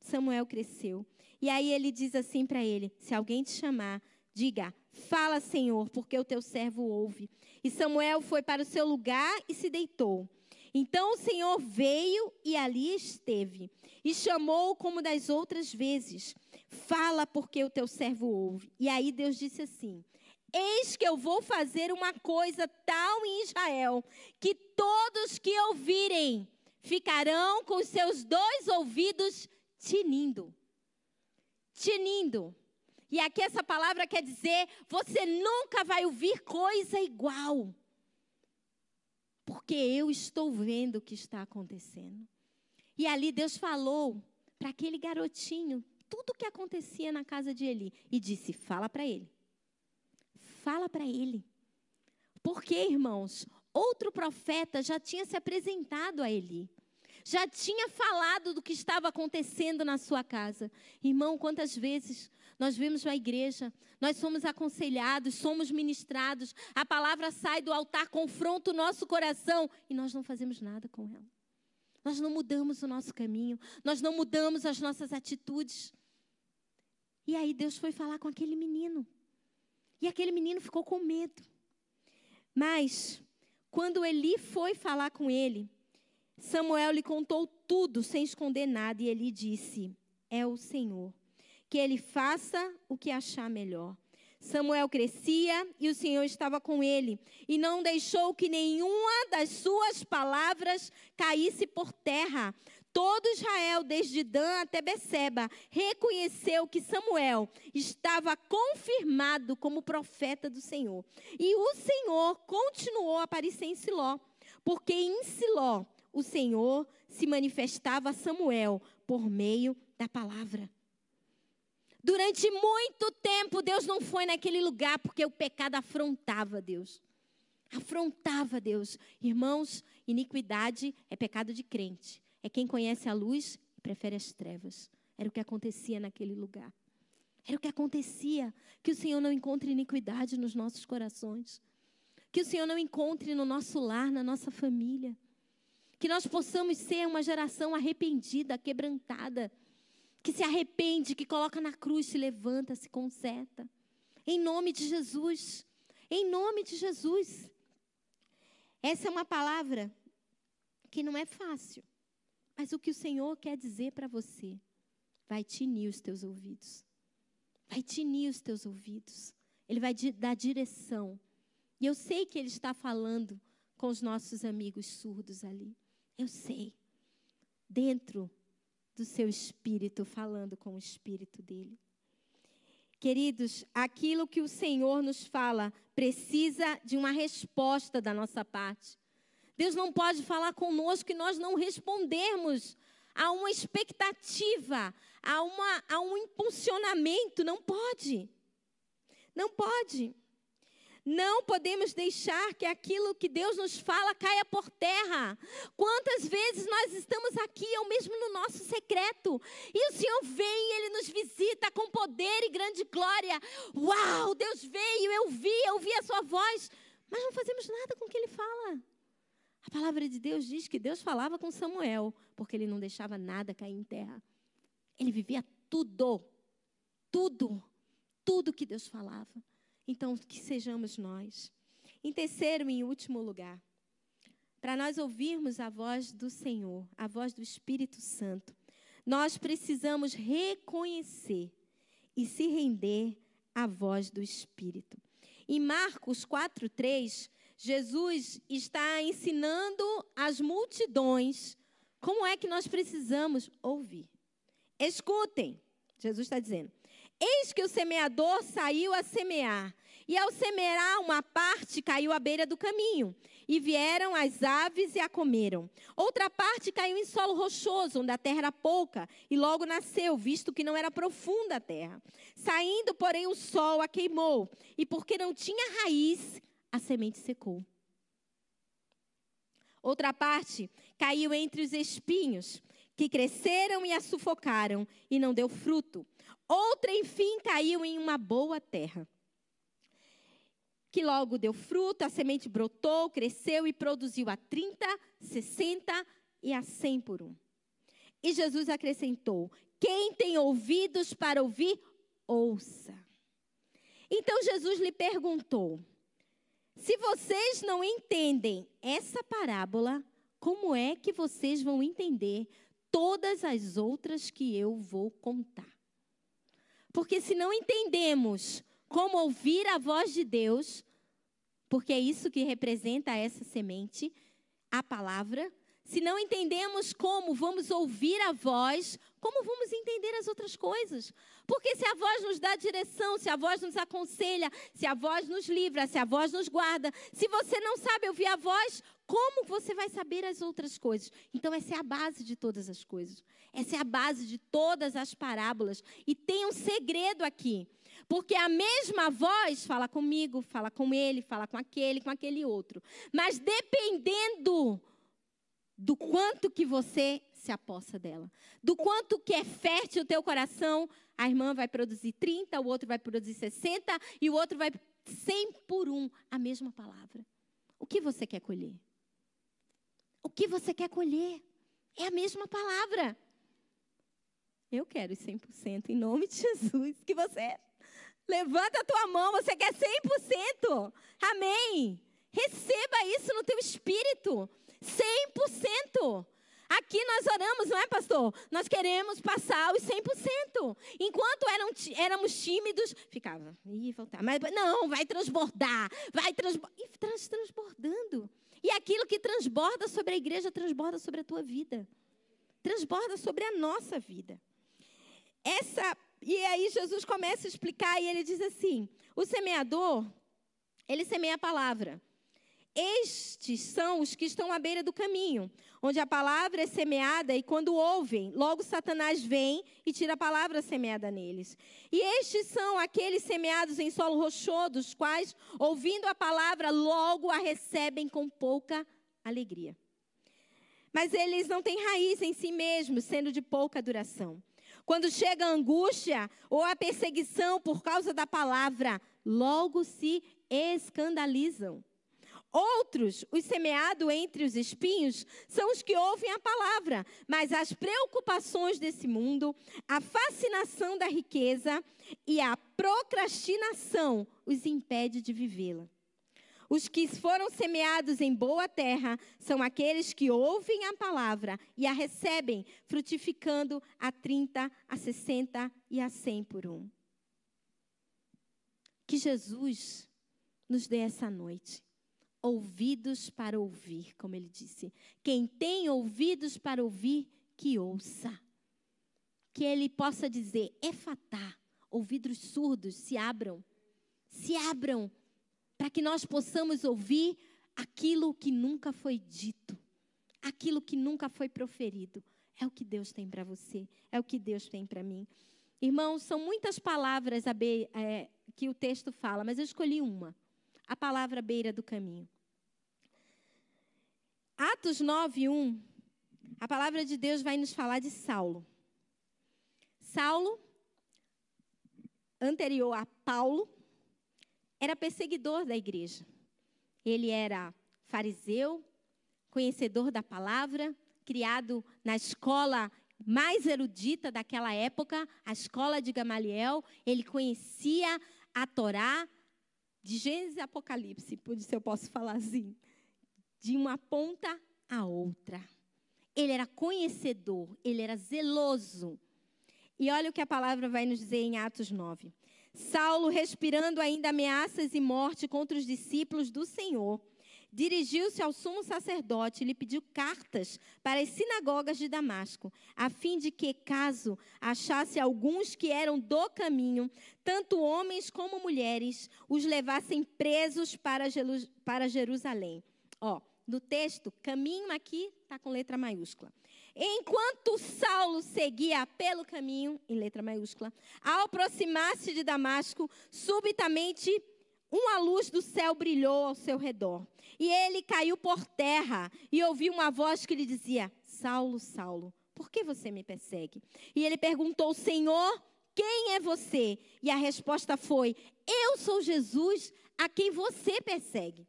Samuel cresceu. E aí ele diz assim para ele: Se alguém te chamar, diga: Fala, Senhor, porque o teu servo ouve. E Samuel foi para o seu lugar e se deitou. Então o Senhor veio e ali esteve, e chamou como das outras vezes: Fala, porque o teu servo ouve. E aí Deus disse assim: Eis que eu vou fazer uma coisa tal em Israel, que todos que ouvirem ficarão com seus dois ouvidos tinindo. Tinindo. E aqui essa palavra quer dizer: você nunca vai ouvir coisa igual porque eu estou vendo o que está acontecendo. E ali Deus falou para aquele garotinho tudo o que acontecia na casa de Eli e disse: Fala para ele. Fala para ele. Porque, irmãos, outro profeta já tinha se apresentado a Eli. Já tinha falado do que estava acontecendo na sua casa. Irmão, quantas vezes nós vemos na igreja, nós somos aconselhados, somos ministrados, a palavra sai do altar, confronta o nosso coração e nós não fazemos nada com ela. Nós não mudamos o nosso caminho, nós não mudamos as nossas atitudes. E aí Deus foi falar com aquele menino. E aquele menino ficou com medo. Mas, quando Eli foi falar com ele, Samuel lhe contou tudo sem esconder nada, e ele disse: É o Senhor que ele faça o que achar melhor. Samuel crescia e o Senhor estava com ele, e não deixou que nenhuma das suas palavras caísse por terra. Todo Israel, desde Dan até Beceba, reconheceu que Samuel estava confirmado como profeta do Senhor. E o Senhor continuou a aparecer em Siló, porque em Siló o Senhor se manifestava a Samuel por meio da palavra. Durante muito tempo, Deus não foi naquele lugar porque o pecado afrontava Deus. Afrontava Deus. Irmãos, iniquidade é pecado de crente. É quem conhece a luz e prefere as trevas. Era o que acontecia naquele lugar. Era o que acontecia. Que o Senhor não encontre iniquidade nos nossos corações. Que o Senhor não encontre no nosso lar, na nossa família. Que nós possamos ser uma geração arrependida, quebrantada que se arrepende, que coloca na cruz, se levanta, se conserta. Em nome de Jesus. Em nome de Jesus. Essa é uma palavra que não é fácil. Mas o que o Senhor quer dizer para você vai tinir os teus ouvidos. Vai tinir os teus ouvidos. Ele vai dar direção. E eu sei que ele está falando com os nossos amigos surdos ali. Eu sei. Dentro do seu espírito, falando com o espírito dele. Queridos, aquilo que o Senhor nos fala precisa de uma resposta da nossa parte. Deus não pode falar conosco e nós não respondermos a uma expectativa, a, uma, a um impulsionamento. Não pode. Não pode. Não podemos deixar que aquilo que Deus nos fala caia por terra. Quantas vezes nós estamos aqui, ou mesmo no nosso secreto, e o Senhor vem, Ele nos visita com poder e grande glória. Uau, Deus veio, eu vi, eu ouvi a Sua voz, mas não fazemos nada com o que Ele fala. A palavra de Deus diz que Deus falava com Samuel, porque ele não deixava nada cair em terra. Ele vivia tudo, tudo, tudo que Deus falava. Então, que sejamos nós. Em terceiro e em último lugar, para nós ouvirmos a voz do Senhor, a voz do Espírito Santo, nós precisamos reconhecer e se render à voz do Espírito. Em Marcos 4:3, Jesus está ensinando as multidões como é que nós precisamos ouvir. Escutem, Jesus está dizendo: Eis que o semeador saiu a semear. E ao semear, uma parte caiu à beira do caminho, e vieram as aves e a comeram. Outra parte caiu em solo rochoso, onde a terra era pouca, e logo nasceu, visto que não era profunda a terra. Saindo, porém, o sol a queimou, e porque não tinha raiz, a semente secou. Outra parte caiu entre os espinhos, que cresceram e a sufocaram, e não deu fruto. Outra, enfim, caiu em uma boa terra que logo deu fruto, a semente brotou, cresceu e produziu a 30, 60 e a 100 por um. E Jesus acrescentou: Quem tem ouvidos para ouvir, ouça. Então Jesus lhe perguntou: Se vocês não entendem essa parábola, como é que vocês vão entender todas as outras que eu vou contar? Porque se não entendemos como ouvir a voz de Deus, porque é isso que representa essa semente, a palavra. Se não entendemos como vamos ouvir a voz, como vamos entender as outras coisas? Porque se a voz nos dá direção, se a voz nos aconselha, se a voz nos livra, se a voz nos guarda, se você não sabe ouvir a voz, como você vai saber as outras coisas? Então, essa é a base de todas as coisas. Essa é a base de todas as parábolas. E tem um segredo aqui. Porque a mesma voz fala comigo, fala com ele, fala com aquele, com aquele outro. Mas dependendo do quanto que você se apossa dela, do quanto que é fértil o teu coração, a irmã vai produzir 30, o outro vai produzir 60 e o outro vai 100 por um, a mesma palavra. O que você quer colher? O que você quer colher? É a mesma palavra. Eu quero 100% em nome de Jesus. Que você Levanta a tua mão, você quer 100%. Amém. Receba isso no teu espírito. 100%. Aqui nós oramos, não é, pastor? Nós queremos passar os 100%. Enquanto eram, éramos tímidos, ficava, ih, voltar. Mas não, vai transbordar, vai transbordar. E trans, transbordando. E aquilo que transborda sobre a igreja, transborda sobre a tua vida. Transborda sobre a nossa vida. Essa e aí Jesus começa a explicar e ele diz assim: o semeador, ele semeia a palavra. Estes são os que estão à beira do caminho, onde a palavra é semeada e quando ouvem, logo Satanás vem e tira a palavra semeada neles. E estes são aqueles semeados em solo rochoso, os quais, ouvindo a palavra, logo a recebem com pouca alegria. Mas eles não têm raiz em si mesmos, sendo de pouca duração. Quando chega a angústia ou a perseguição por causa da palavra, logo se escandalizam. Outros, os semeados entre os espinhos, são os que ouvem a palavra, mas as preocupações desse mundo, a fascinação da riqueza e a procrastinação os impede de vivê-la. Os que foram semeados em boa terra são aqueles que ouvem a palavra e a recebem, frutificando a 30, a 60 e a 100 por um. Que Jesus nos dê essa noite ouvidos para ouvir, como ele disse. Quem tem ouvidos para ouvir, que ouça. Que ele possa dizer, efatá, ouvidos surdos se abram, se abram para que nós possamos ouvir aquilo que nunca foi dito, aquilo que nunca foi proferido. É o que Deus tem para você, é o que Deus tem para mim. Irmãos, são muitas palavras é, que o texto fala, mas eu escolhi uma: a palavra beira do caminho. Atos 9, 1, a palavra de Deus vai nos falar de Saulo. Saulo, anterior a Paulo, era perseguidor da igreja. Ele era fariseu, conhecedor da palavra, criado na escola mais erudita daquela época, a escola de Gamaliel. Ele conhecia a Torá de Gênesis e Apocalipse, se eu posso falar assim, de uma ponta a outra. Ele era conhecedor, ele era zeloso. E olha o que a palavra vai nos dizer em Atos 9. Saulo, respirando ainda ameaças e morte contra os discípulos do Senhor, dirigiu-se ao sumo sacerdote e lhe pediu cartas para as sinagogas de Damasco, a fim de que, caso achasse alguns que eram do caminho, tanto homens como mulheres, os levassem presos para, para Jerusalém. Ó, no texto, caminho aqui está com letra maiúscula. Enquanto Saulo seguia pelo caminho, em letra maiúscula, ao aproximar-se de Damasco, subitamente uma luz do céu brilhou ao seu redor. E ele caiu por terra e ouviu uma voz que lhe dizia: Saulo, Saulo, por que você me persegue? E ele perguntou: Senhor, quem é você? E a resposta foi: Eu sou Jesus, a quem você persegue.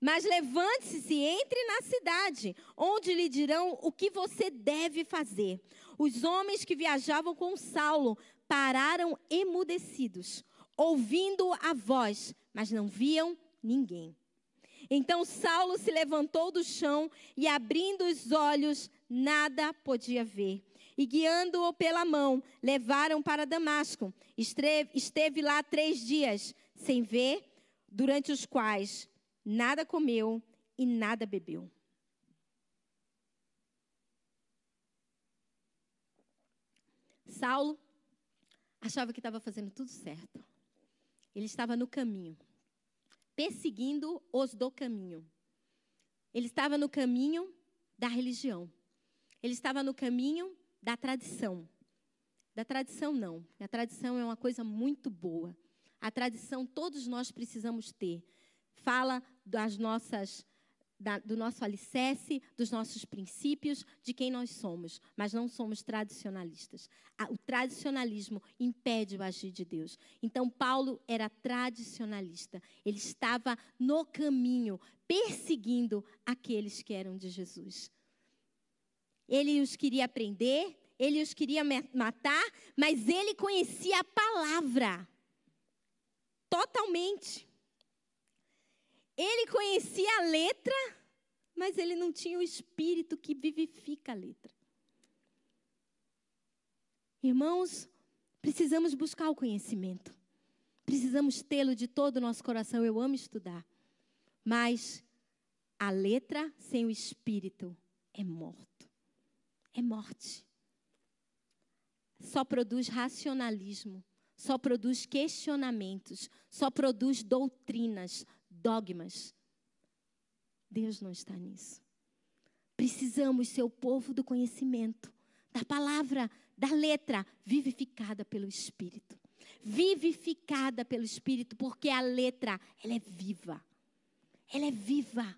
Mas levante-se e entre na cidade, onde lhe dirão o que você deve fazer. Os homens que viajavam com Saulo pararam emudecidos, ouvindo a voz, mas não viam ninguém. Então Saulo se levantou do chão e, abrindo os olhos, nada podia ver. E guiando-o pela mão, levaram para Damasco. Esteve, lá três dias, sem ver, durante os quais nada comeu e nada bebeu. Saulo achava que estava fazendo tudo certo. Ele estava no caminho, perseguindo os do caminho. Ele estava no caminho da religião. Ele estava no caminho da tradição. Da tradição, não. A tradição é uma coisa muito boa. A tradição todos nós precisamos ter. Fala das nossas da, do nosso alicerce, dos nossos princípios, de quem nós somos, mas não somos tradicionalistas. O tradicionalismo impede o agir de Deus. Então, Paulo era tradicionalista. Ele estava no caminho, perseguindo aqueles que eram de Jesus. Ele os queria prender, ele os queria matar, mas ele conhecia a palavra totalmente. Ele conhecia a letra, mas ele não tinha o espírito que vivifica a letra. Irmãos, precisamos buscar o conhecimento. Precisamos tê-lo de todo o nosso coração. Eu amo estudar. Mas a letra sem o espírito é morto. É morte. Só produz racionalismo, só produz questionamentos, só produz doutrinas, dogmas. Deus não está nisso. Precisamos ser o povo do conhecimento, da palavra, da letra, vivificada pelo Espírito. Vivificada pelo Espírito, porque a letra, ela é viva. Ela é viva.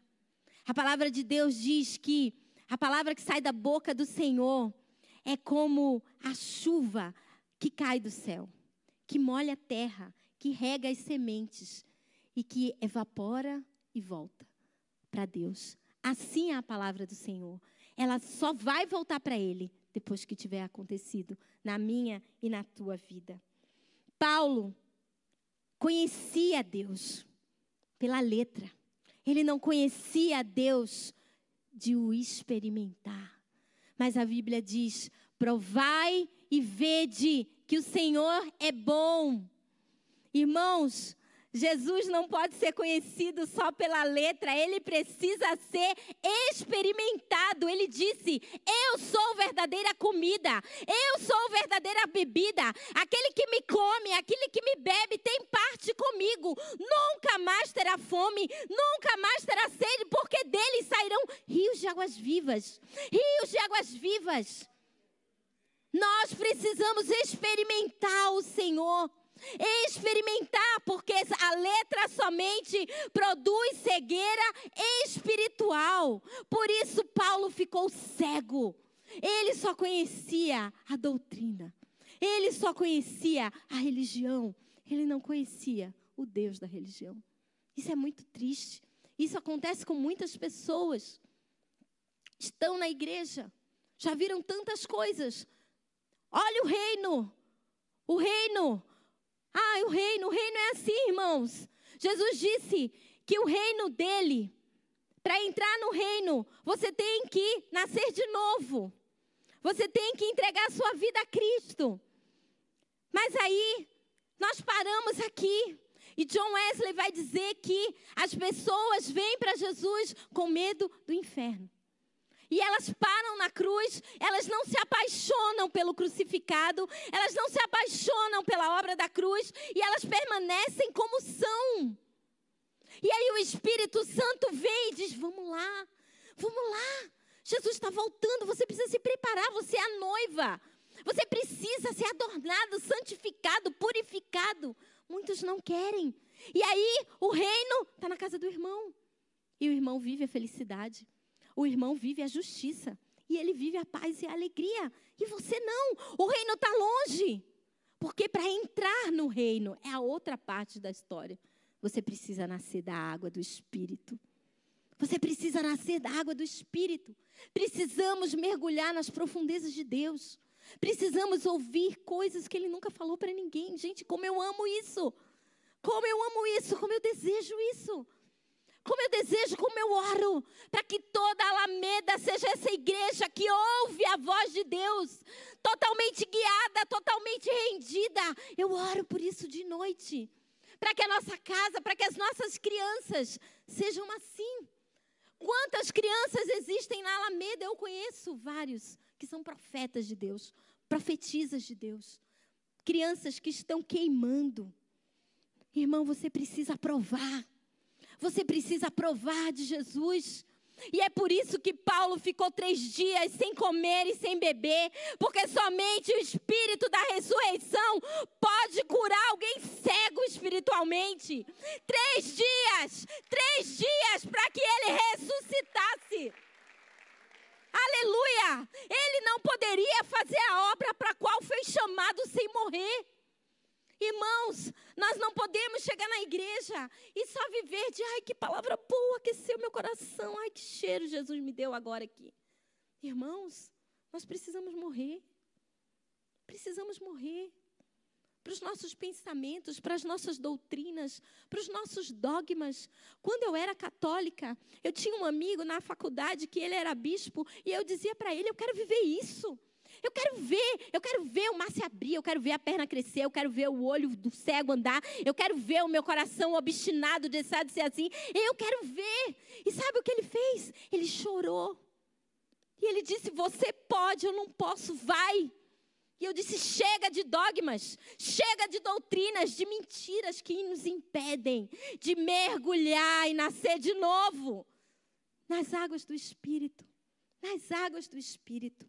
A palavra de Deus diz que a palavra que sai da boca do Senhor é como a chuva que cai do céu, que molha a terra, que rega as sementes, e que evapora e volta para Deus. Assim é a palavra do Senhor. Ela só vai voltar para Ele depois que tiver acontecido na minha e na tua vida. Paulo conhecia Deus pela letra. Ele não conhecia Deus de o experimentar. Mas a Bíblia diz: provai e vede que o Senhor é bom. Irmãos, Jesus não pode ser conhecido só pela letra, ele precisa ser experimentado. Ele disse: Eu sou verdadeira comida, eu sou verdadeira bebida. Aquele que me come, aquele que me bebe, tem parte comigo. Nunca mais terá fome, nunca mais terá sede, porque dele sairão rios de águas vivas rios de águas vivas. Nós precisamos experimentar o Senhor experimentar, porque a letra somente produz cegueira espiritual. Por isso, Paulo ficou cego. Ele só conhecia a doutrina, ele só conhecia a religião, ele não conhecia o Deus da religião. Isso é muito triste. Isso acontece com muitas pessoas. Estão na igreja, já viram tantas coisas. Olha o reino, o reino ah, o reino, o reino é assim, irmãos. Jesus disse que o reino dele, para entrar no reino, você tem que nascer de novo. Você tem que entregar a sua vida a Cristo. Mas aí, nós paramos aqui E John Wesley vai dizer que as pessoas vêm para Jesus com medo do inferno. E elas param na cruz, elas não se apaixonam pelo crucificado, elas não se apaixonam pela obra da cruz, e elas permanecem como são. E aí o Espírito Santo vem e diz: Vamos lá, vamos lá. Jesus está voltando, você precisa se preparar, você é a noiva. Você precisa ser adornado, santificado, purificado. Muitos não querem. E aí o reino está na casa do irmão. E o irmão vive a felicidade. O irmão vive a justiça. E ele vive a paz e a alegria. E você não. O reino está longe. Porque para entrar no reino é a outra parte da história. Você precisa nascer da água do Espírito. Você precisa nascer da água do Espírito. Precisamos mergulhar nas profundezas de Deus. Precisamos ouvir coisas que Ele nunca falou para ninguém. Gente, como eu amo isso! Como eu amo isso! Como eu desejo isso! Como eu desejo, como eu oro, para que toda Alameda seja essa igreja que ouve a voz de Deus, totalmente guiada, totalmente rendida. Eu oro por isso de noite para que a nossa casa, para que as nossas crianças sejam assim. Quantas crianças existem na Alameda? Eu conheço vários que são profetas de Deus, profetizas de Deus. Crianças que estão queimando. Irmão, você precisa provar. Você precisa provar de Jesus. E é por isso que Paulo ficou três dias sem comer e sem beber, porque somente o Espírito da ressurreição pode curar alguém cego espiritualmente. Três dias, três dias para que ele ressuscitasse. Aleluia! Ele não poderia fazer a obra para a qual foi chamado sem morrer. Irmãos, nós não podemos chegar na igreja e só viver de, ai, que palavra boa, aqueceu meu coração, ai, que cheiro Jesus me deu agora aqui. Irmãos, nós precisamos morrer. Precisamos morrer para os nossos pensamentos, para as nossas doutrinas, para os nossos dogmas. Quando eu era católica, eu tinha um amigo na faculdade que ele era bispo e eu dizia para ele: Eu quero viver isso. Eu quero ver, eu quero ver o mar se abrir, eu quero ver a perna crescer, eu quero ver o olho do cego andar, eu quero ver o meu coração obstinado de ser assim, eu quero ver. E sabe o que ele fez? Ele chorou. E ele disse: Você pode, eu não posso, vai. E eu disse: chega de dogmas, chega de doutrinas, de mentiras que nos impedem de mergulhar e nascer de novo nas águas do Espírito. Nas águas do Espírito.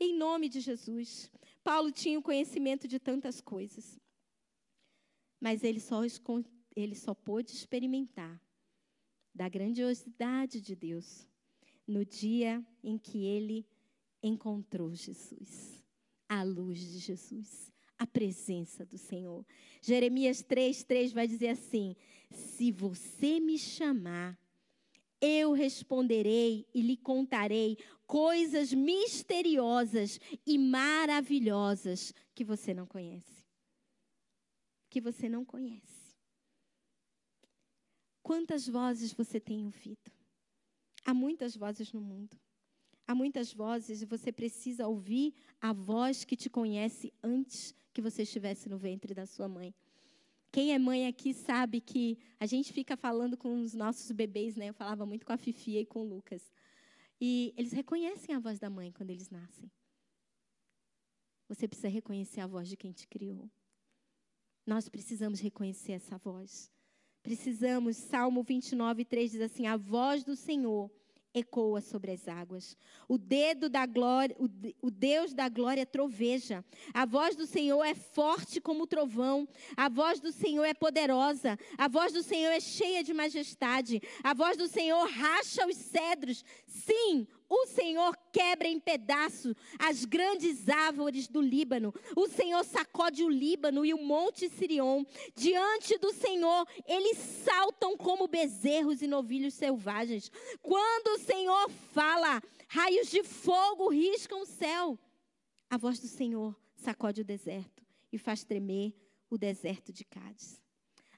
Em nome de Jesus. Paulo tinha o conhecimento de tantas coisas. Mas ele só, ele só pôde experimentar da grandiosidade de Deus no dia em que ele encontrou Jesus. A luz de Jesus, a presença do Senhor. Jeremias 3, 3 vai dizer assim: Se você me chamar, eu responderei e lhe contarei coisas misteriosas e maravilhosas que você não conhece. Que você não conhece. Quantas vozes você tem ouvido? Há muitas vozes no mundo. Há muitas vozes e você precisa ouvir a voz que te conhece antes que você estivesse no ventre da sua mãe. Quem é mãe aqui sabe que a gente fica falando com os nossos bebês, né? Eu falava muito com a Fifia e com o Lucas. E eles reconhecem a voz da mãe quando eles nascem. Você precisa reconhecer a voz de quem te criou. Nós precisamos reconhecer essa voz. Precisamos, Salmo 29, 3 diz assim: A voz do Senhor ecoa sobre as águas. O dedo da glória, o, Deus da glória troveja. A voz do Senhor é forte como o trovão. A voz do Senhor é poderosa. A voz do Senhor é cheia de majestade. A voz do Senhor racha os cedros. Sim, o Senhor quebra em pedaços as grandes árvores do Líbano. O Senhor sacode o Líbano e o monte Sirion. Diante do Senhor, eles saltam como bezerros e novilhos selvagens. Quando o Senhor fala, raios de fogo riscam o céu. A voz do Senhor sacode o deserto e faz tremer o deserto de Cádiz.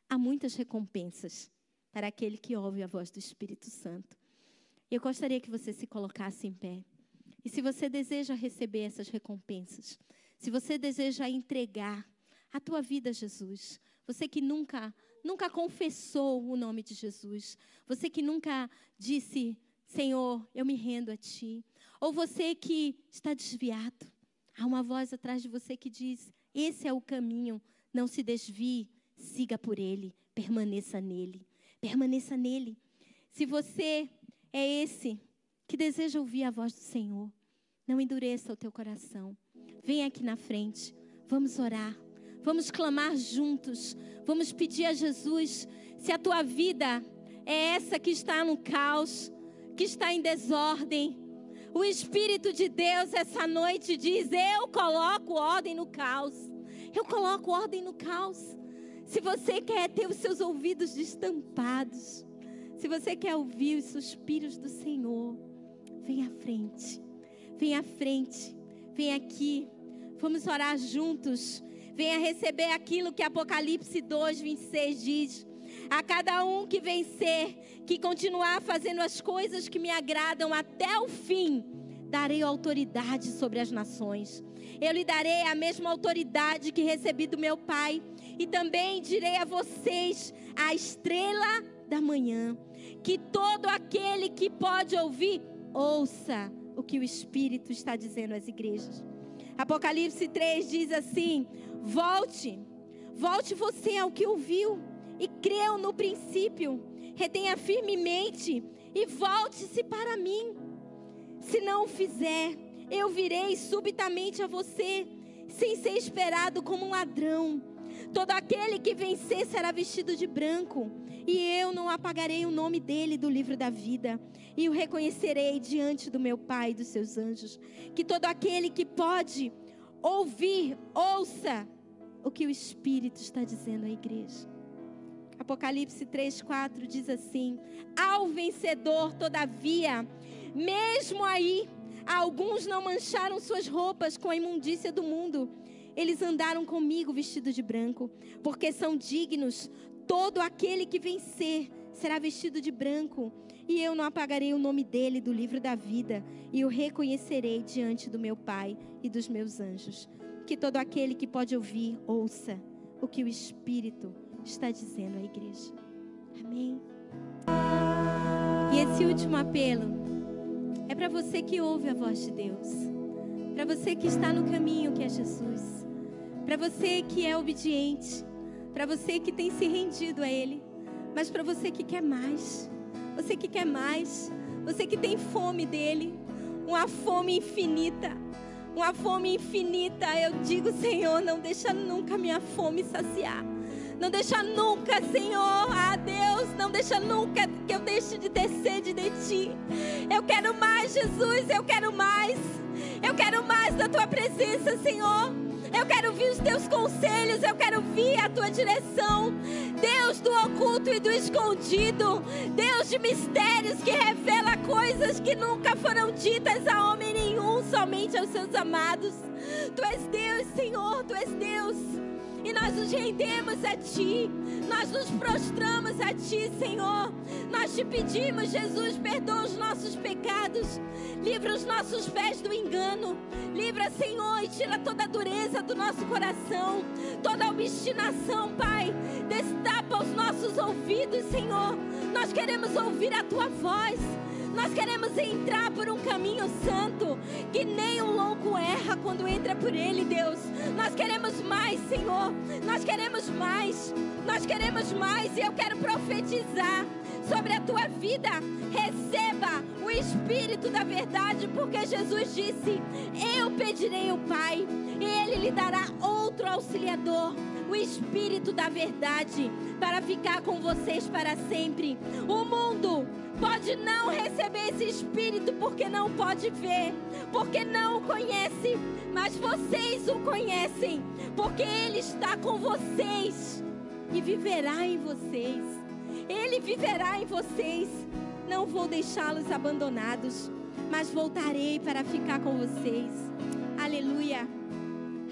Há muitas recompensas para aquele que ouve a voz do Espírito Santo. Eu gostaria que você se colocasse em pé. E se você deseja receber essas recompensas, se você deseja entregar a tua vida a Jesus, Você que nunca, nunca confessou o nome de Jesus. Você que nunca disse, Senhor, eu me rendo a Ti. Ou você que está desviado. Há uma voz atrás de você que diz: Esse é o caminho, não se desvie, siga por ele, permaneça nele. Permaneça nele. Se você é esse que deseja ouvir a voz do Senhor, não endureça o teu coração. Vem aqui na frente. Vamos orar. Vamos clamar juntos. Vamos pedir a Jesus se a tua vida é essa que está no caos, que está em desordem. O Espírito de Deus essa noite diz: Eu coloco ordem no caos. Eu coloco ordem no caos. Se você quer ter os seus ouvidos destampados, se você quer ouvir os suspiros do Senhor, vem à frente. Vem à frente. Vem aqui. Vamos orar juntos. Venha receber aquilo que Apocalipse 2, 26 diz. A cada um que vencer, que continuar fazendo as coisas que me agradam até o fim, darei autoridade sobre as nações. Eu lhe darei a mesma autoridade que recebi do meu Pai, e também direi a vocês a estrela da manhã, que todo aquele que pode ouvir, ouça o que o Espírito está dizendo às igrejas. Apocalipse 3 diz assim: Volte, volte você ao que ouviu e creu no princípio, retenha firmemente e volte-se para mim. Se não o fizer, eu virei subitamente a você, sem ser esperado como um ladrão. Todo aquele que vencer será vestido de branco, e eu não apagarei o nome dele do livro da vida, e o reconhecerei diante do meu Pai e dos seus anjos. Que todo aquele que pode ouvir, ouça o que o Espírito está dizendo à igreja. Apocalipse 3, 4 diz assim: Ao vencedor, todavia, mesmo aí, alguns não mancharam suas roupas com a imundícia do mundo. Eles andaram comigo vestidos de branco, porque são dignos. Todo aquele que vencer será vestido de branco, e eu não apagarei o nome dele do livro da vida, e o reconhecerei diante do meu Pai e dos meus anjos. Que todo aquele que pode ouvir, ouça o que o Espírito está dizendo à igreja. Amém. E esse último apelo é para você que ouve a voz de Deus, para você que está no caminho que é Jesus, para você que é obediente, para você que tem se rendido a Ele, mas para você que quer mais, você que quer mais, você que tem fome dele, uma fome infinita uma fome infinita. Eu digo, Senhor, não deixa nunca minha fome saciar. Não deixa nunca, Senhor, ah Deus, não deixa nunca que eu deixe de ter sede de Ti. Eu quero mais, Jesus, eu quero mais. Eu quero mais da Tua presença, Senhor. Eu quero ouvir os teus conselhos, eu quero ouvir a tua direção. Deus do oculto e do escondido, Deus de mistérios que revela coisas que nunca foram ditas a homem nenhum, somente aos seus amados. Tu és Deus, Senhor, tu és Deus. E nós nos rendemos a Ti, nós nos prostramos a Ti, Senhor. Nós te pedimos, Jesus, perdoa os nossos pecados, livra os nossos pés do engano, livra, Senhor, e tira toda a dureza do nosso coração, toda a obstinação, Pai. Destapa os nossos ouvidos, Senhor. Nós queremos ouvir a Tua voz. Nós queremos entrar por um caminho santo, que nem um louco erra quando entra por ele, Deus. Nós queremos mais, Senhor. Nós queremos mais. Nós queremos mais e eu quero profetizar sobre a tua vida. Receba o Espírito da verdade, porque Jesus disse: Eu pedirei ao Pai, e Ele lhe dará outro auxiliador o Espírito da verdade para ficar com vocês para sempre. O mundo pode não receber esse Espírito porque não pode ver, porque não o conhece, mas vocês o conhecem, porque Ele está com vocês e viverá em vocês. Ele viverá em vocês. Não vou deixá-los abandonados, mas voltarei para ficar com vocês. Aleluia.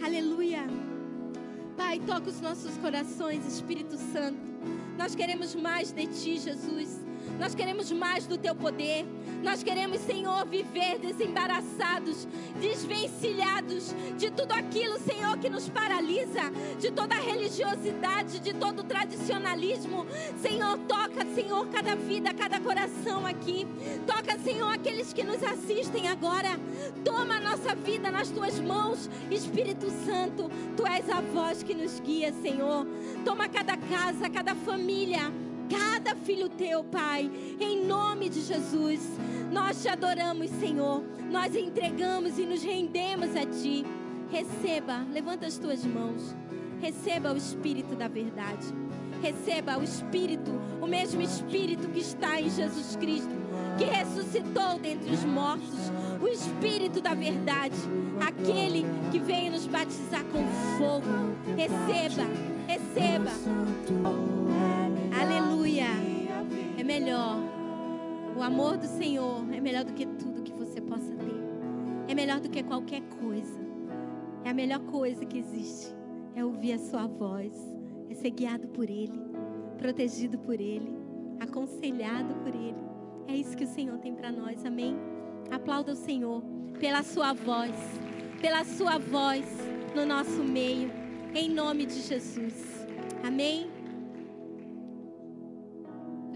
Aleluia. Pai, toca os nossos corações, Espírito Santo. Nós queremos mais de Ti, Jesus. Nós queremos mais do teu poder. Nós queremos, Senhor, viver desembaraçados, desvencilhados de tudo aquilo, Senhor, que nos paralisa, de toda a religiosidade, de todo o tradicionalismo. Senhor, toca, Senhor, cada vida, cada coração aqui. Toca, Senhor, aqueles que nos assistem agora. Toma a nossa vida nas tuas mãos, Espírito Santo. Tu és a voz que nos guia, Senhor. Toma cada casa, cada família cada filho teu, Pai, em nome de Jesus. Nós te adoramos, Senhor. Nós entregamos e nos rendemos a Ti. Receba, levanta as tuas mãos. Receba o Espírito da verdade. Receba o Espírito, o mesmo Espírito que está em Jesus Cristo, que ressuscitou dentre os mortos. O Espírito da verdade, aquele que veio nos batizar com fogo. Receba, receba. Melhor. O amor do Senhor é melhor do que tudo que você possa ter. É melhor do que qualquer coisa. É a melhor coisa que existe. É ouvir a sua voz. É ser guiado por Ele. Protegido por Ele. Aconselhado por Ele. É isso que o Senhor tem para nós. Amém? Aplauda o Senhor pela sua voz. Pela sua voz no nosso meio. Em nome de Jesus. Amém?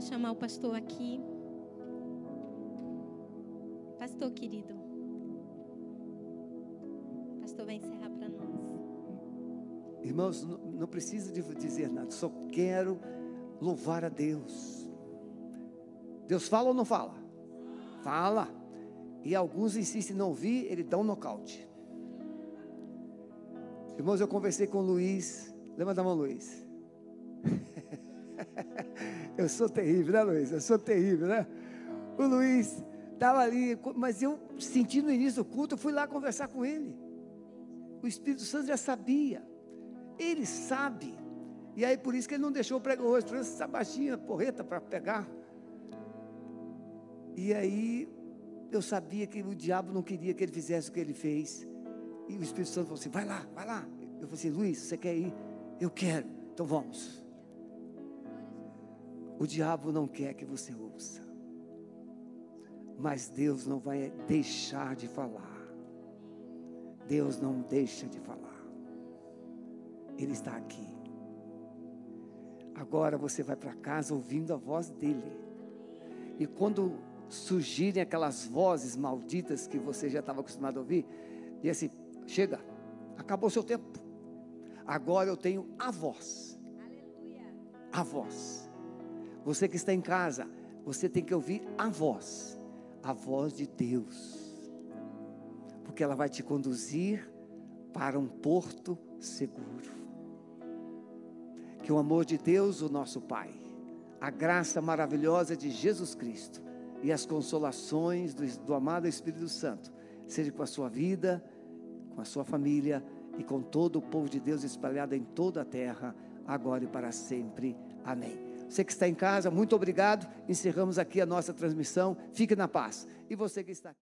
Chamar o pastor aqui. Pastor querido. O pastor vai encerrar para nós.
Irmãos, não, precisa dizer nada, só quero louvar a Deus. Deus fala ou não fala? Fala. E alguns insistem em não ouvir, ele dá um nocaute. Irmãos, eu conversei com o Luiz. Levanta a mão, Luiz. Eu sou terrível, né, Luiz? Eu sou terrível, né? O Luiz estava ali, mas eu senti no início do culto, eu fui lá conversar com ele. O Espírito Santo já sabia. Ele sabe. E aí por isso que ele não deixou o prego hoje, trouxe essa baixinha porreta para pegar. E aí eu sabia que o diabo não queria que ele fizesse o que ele fez. E o Espírito Santo falou assim: vai lá, vai lá. Eu falei assim: Luiz, você quer ir? Eu quero. Então vamos. O diabo não quer que você ouça. Mas Deus não vai deixar de falar. Deus não deixa de falar. Ele está aqui. Agora você vai para casa ouvindo a voz dele. E quando surgirem aquelas vozes malditas que você já estava acostumado a ouvir, e assim, chega, acabou o seu tempo. Agora eu tenho a voz. Aleluia. A voz. Você que está em casa, você tem que ouvir a voz, a voz de Deus. Porque ela vai te conduzir para um porto seguro. Que o amor de Deus, o nosso Pai, a graça maravilhosa de Jesus Cristo e as consolações do, do amado Espírito Santo, seja com a sua vida, com a sua família e com todo o povo de Deus espalhado em toda a terra, agora e para sempre. Amém. Você que está em casa, muito obrigado. Encerramos aqui a nossa transmissão. Fique na paz. E você que está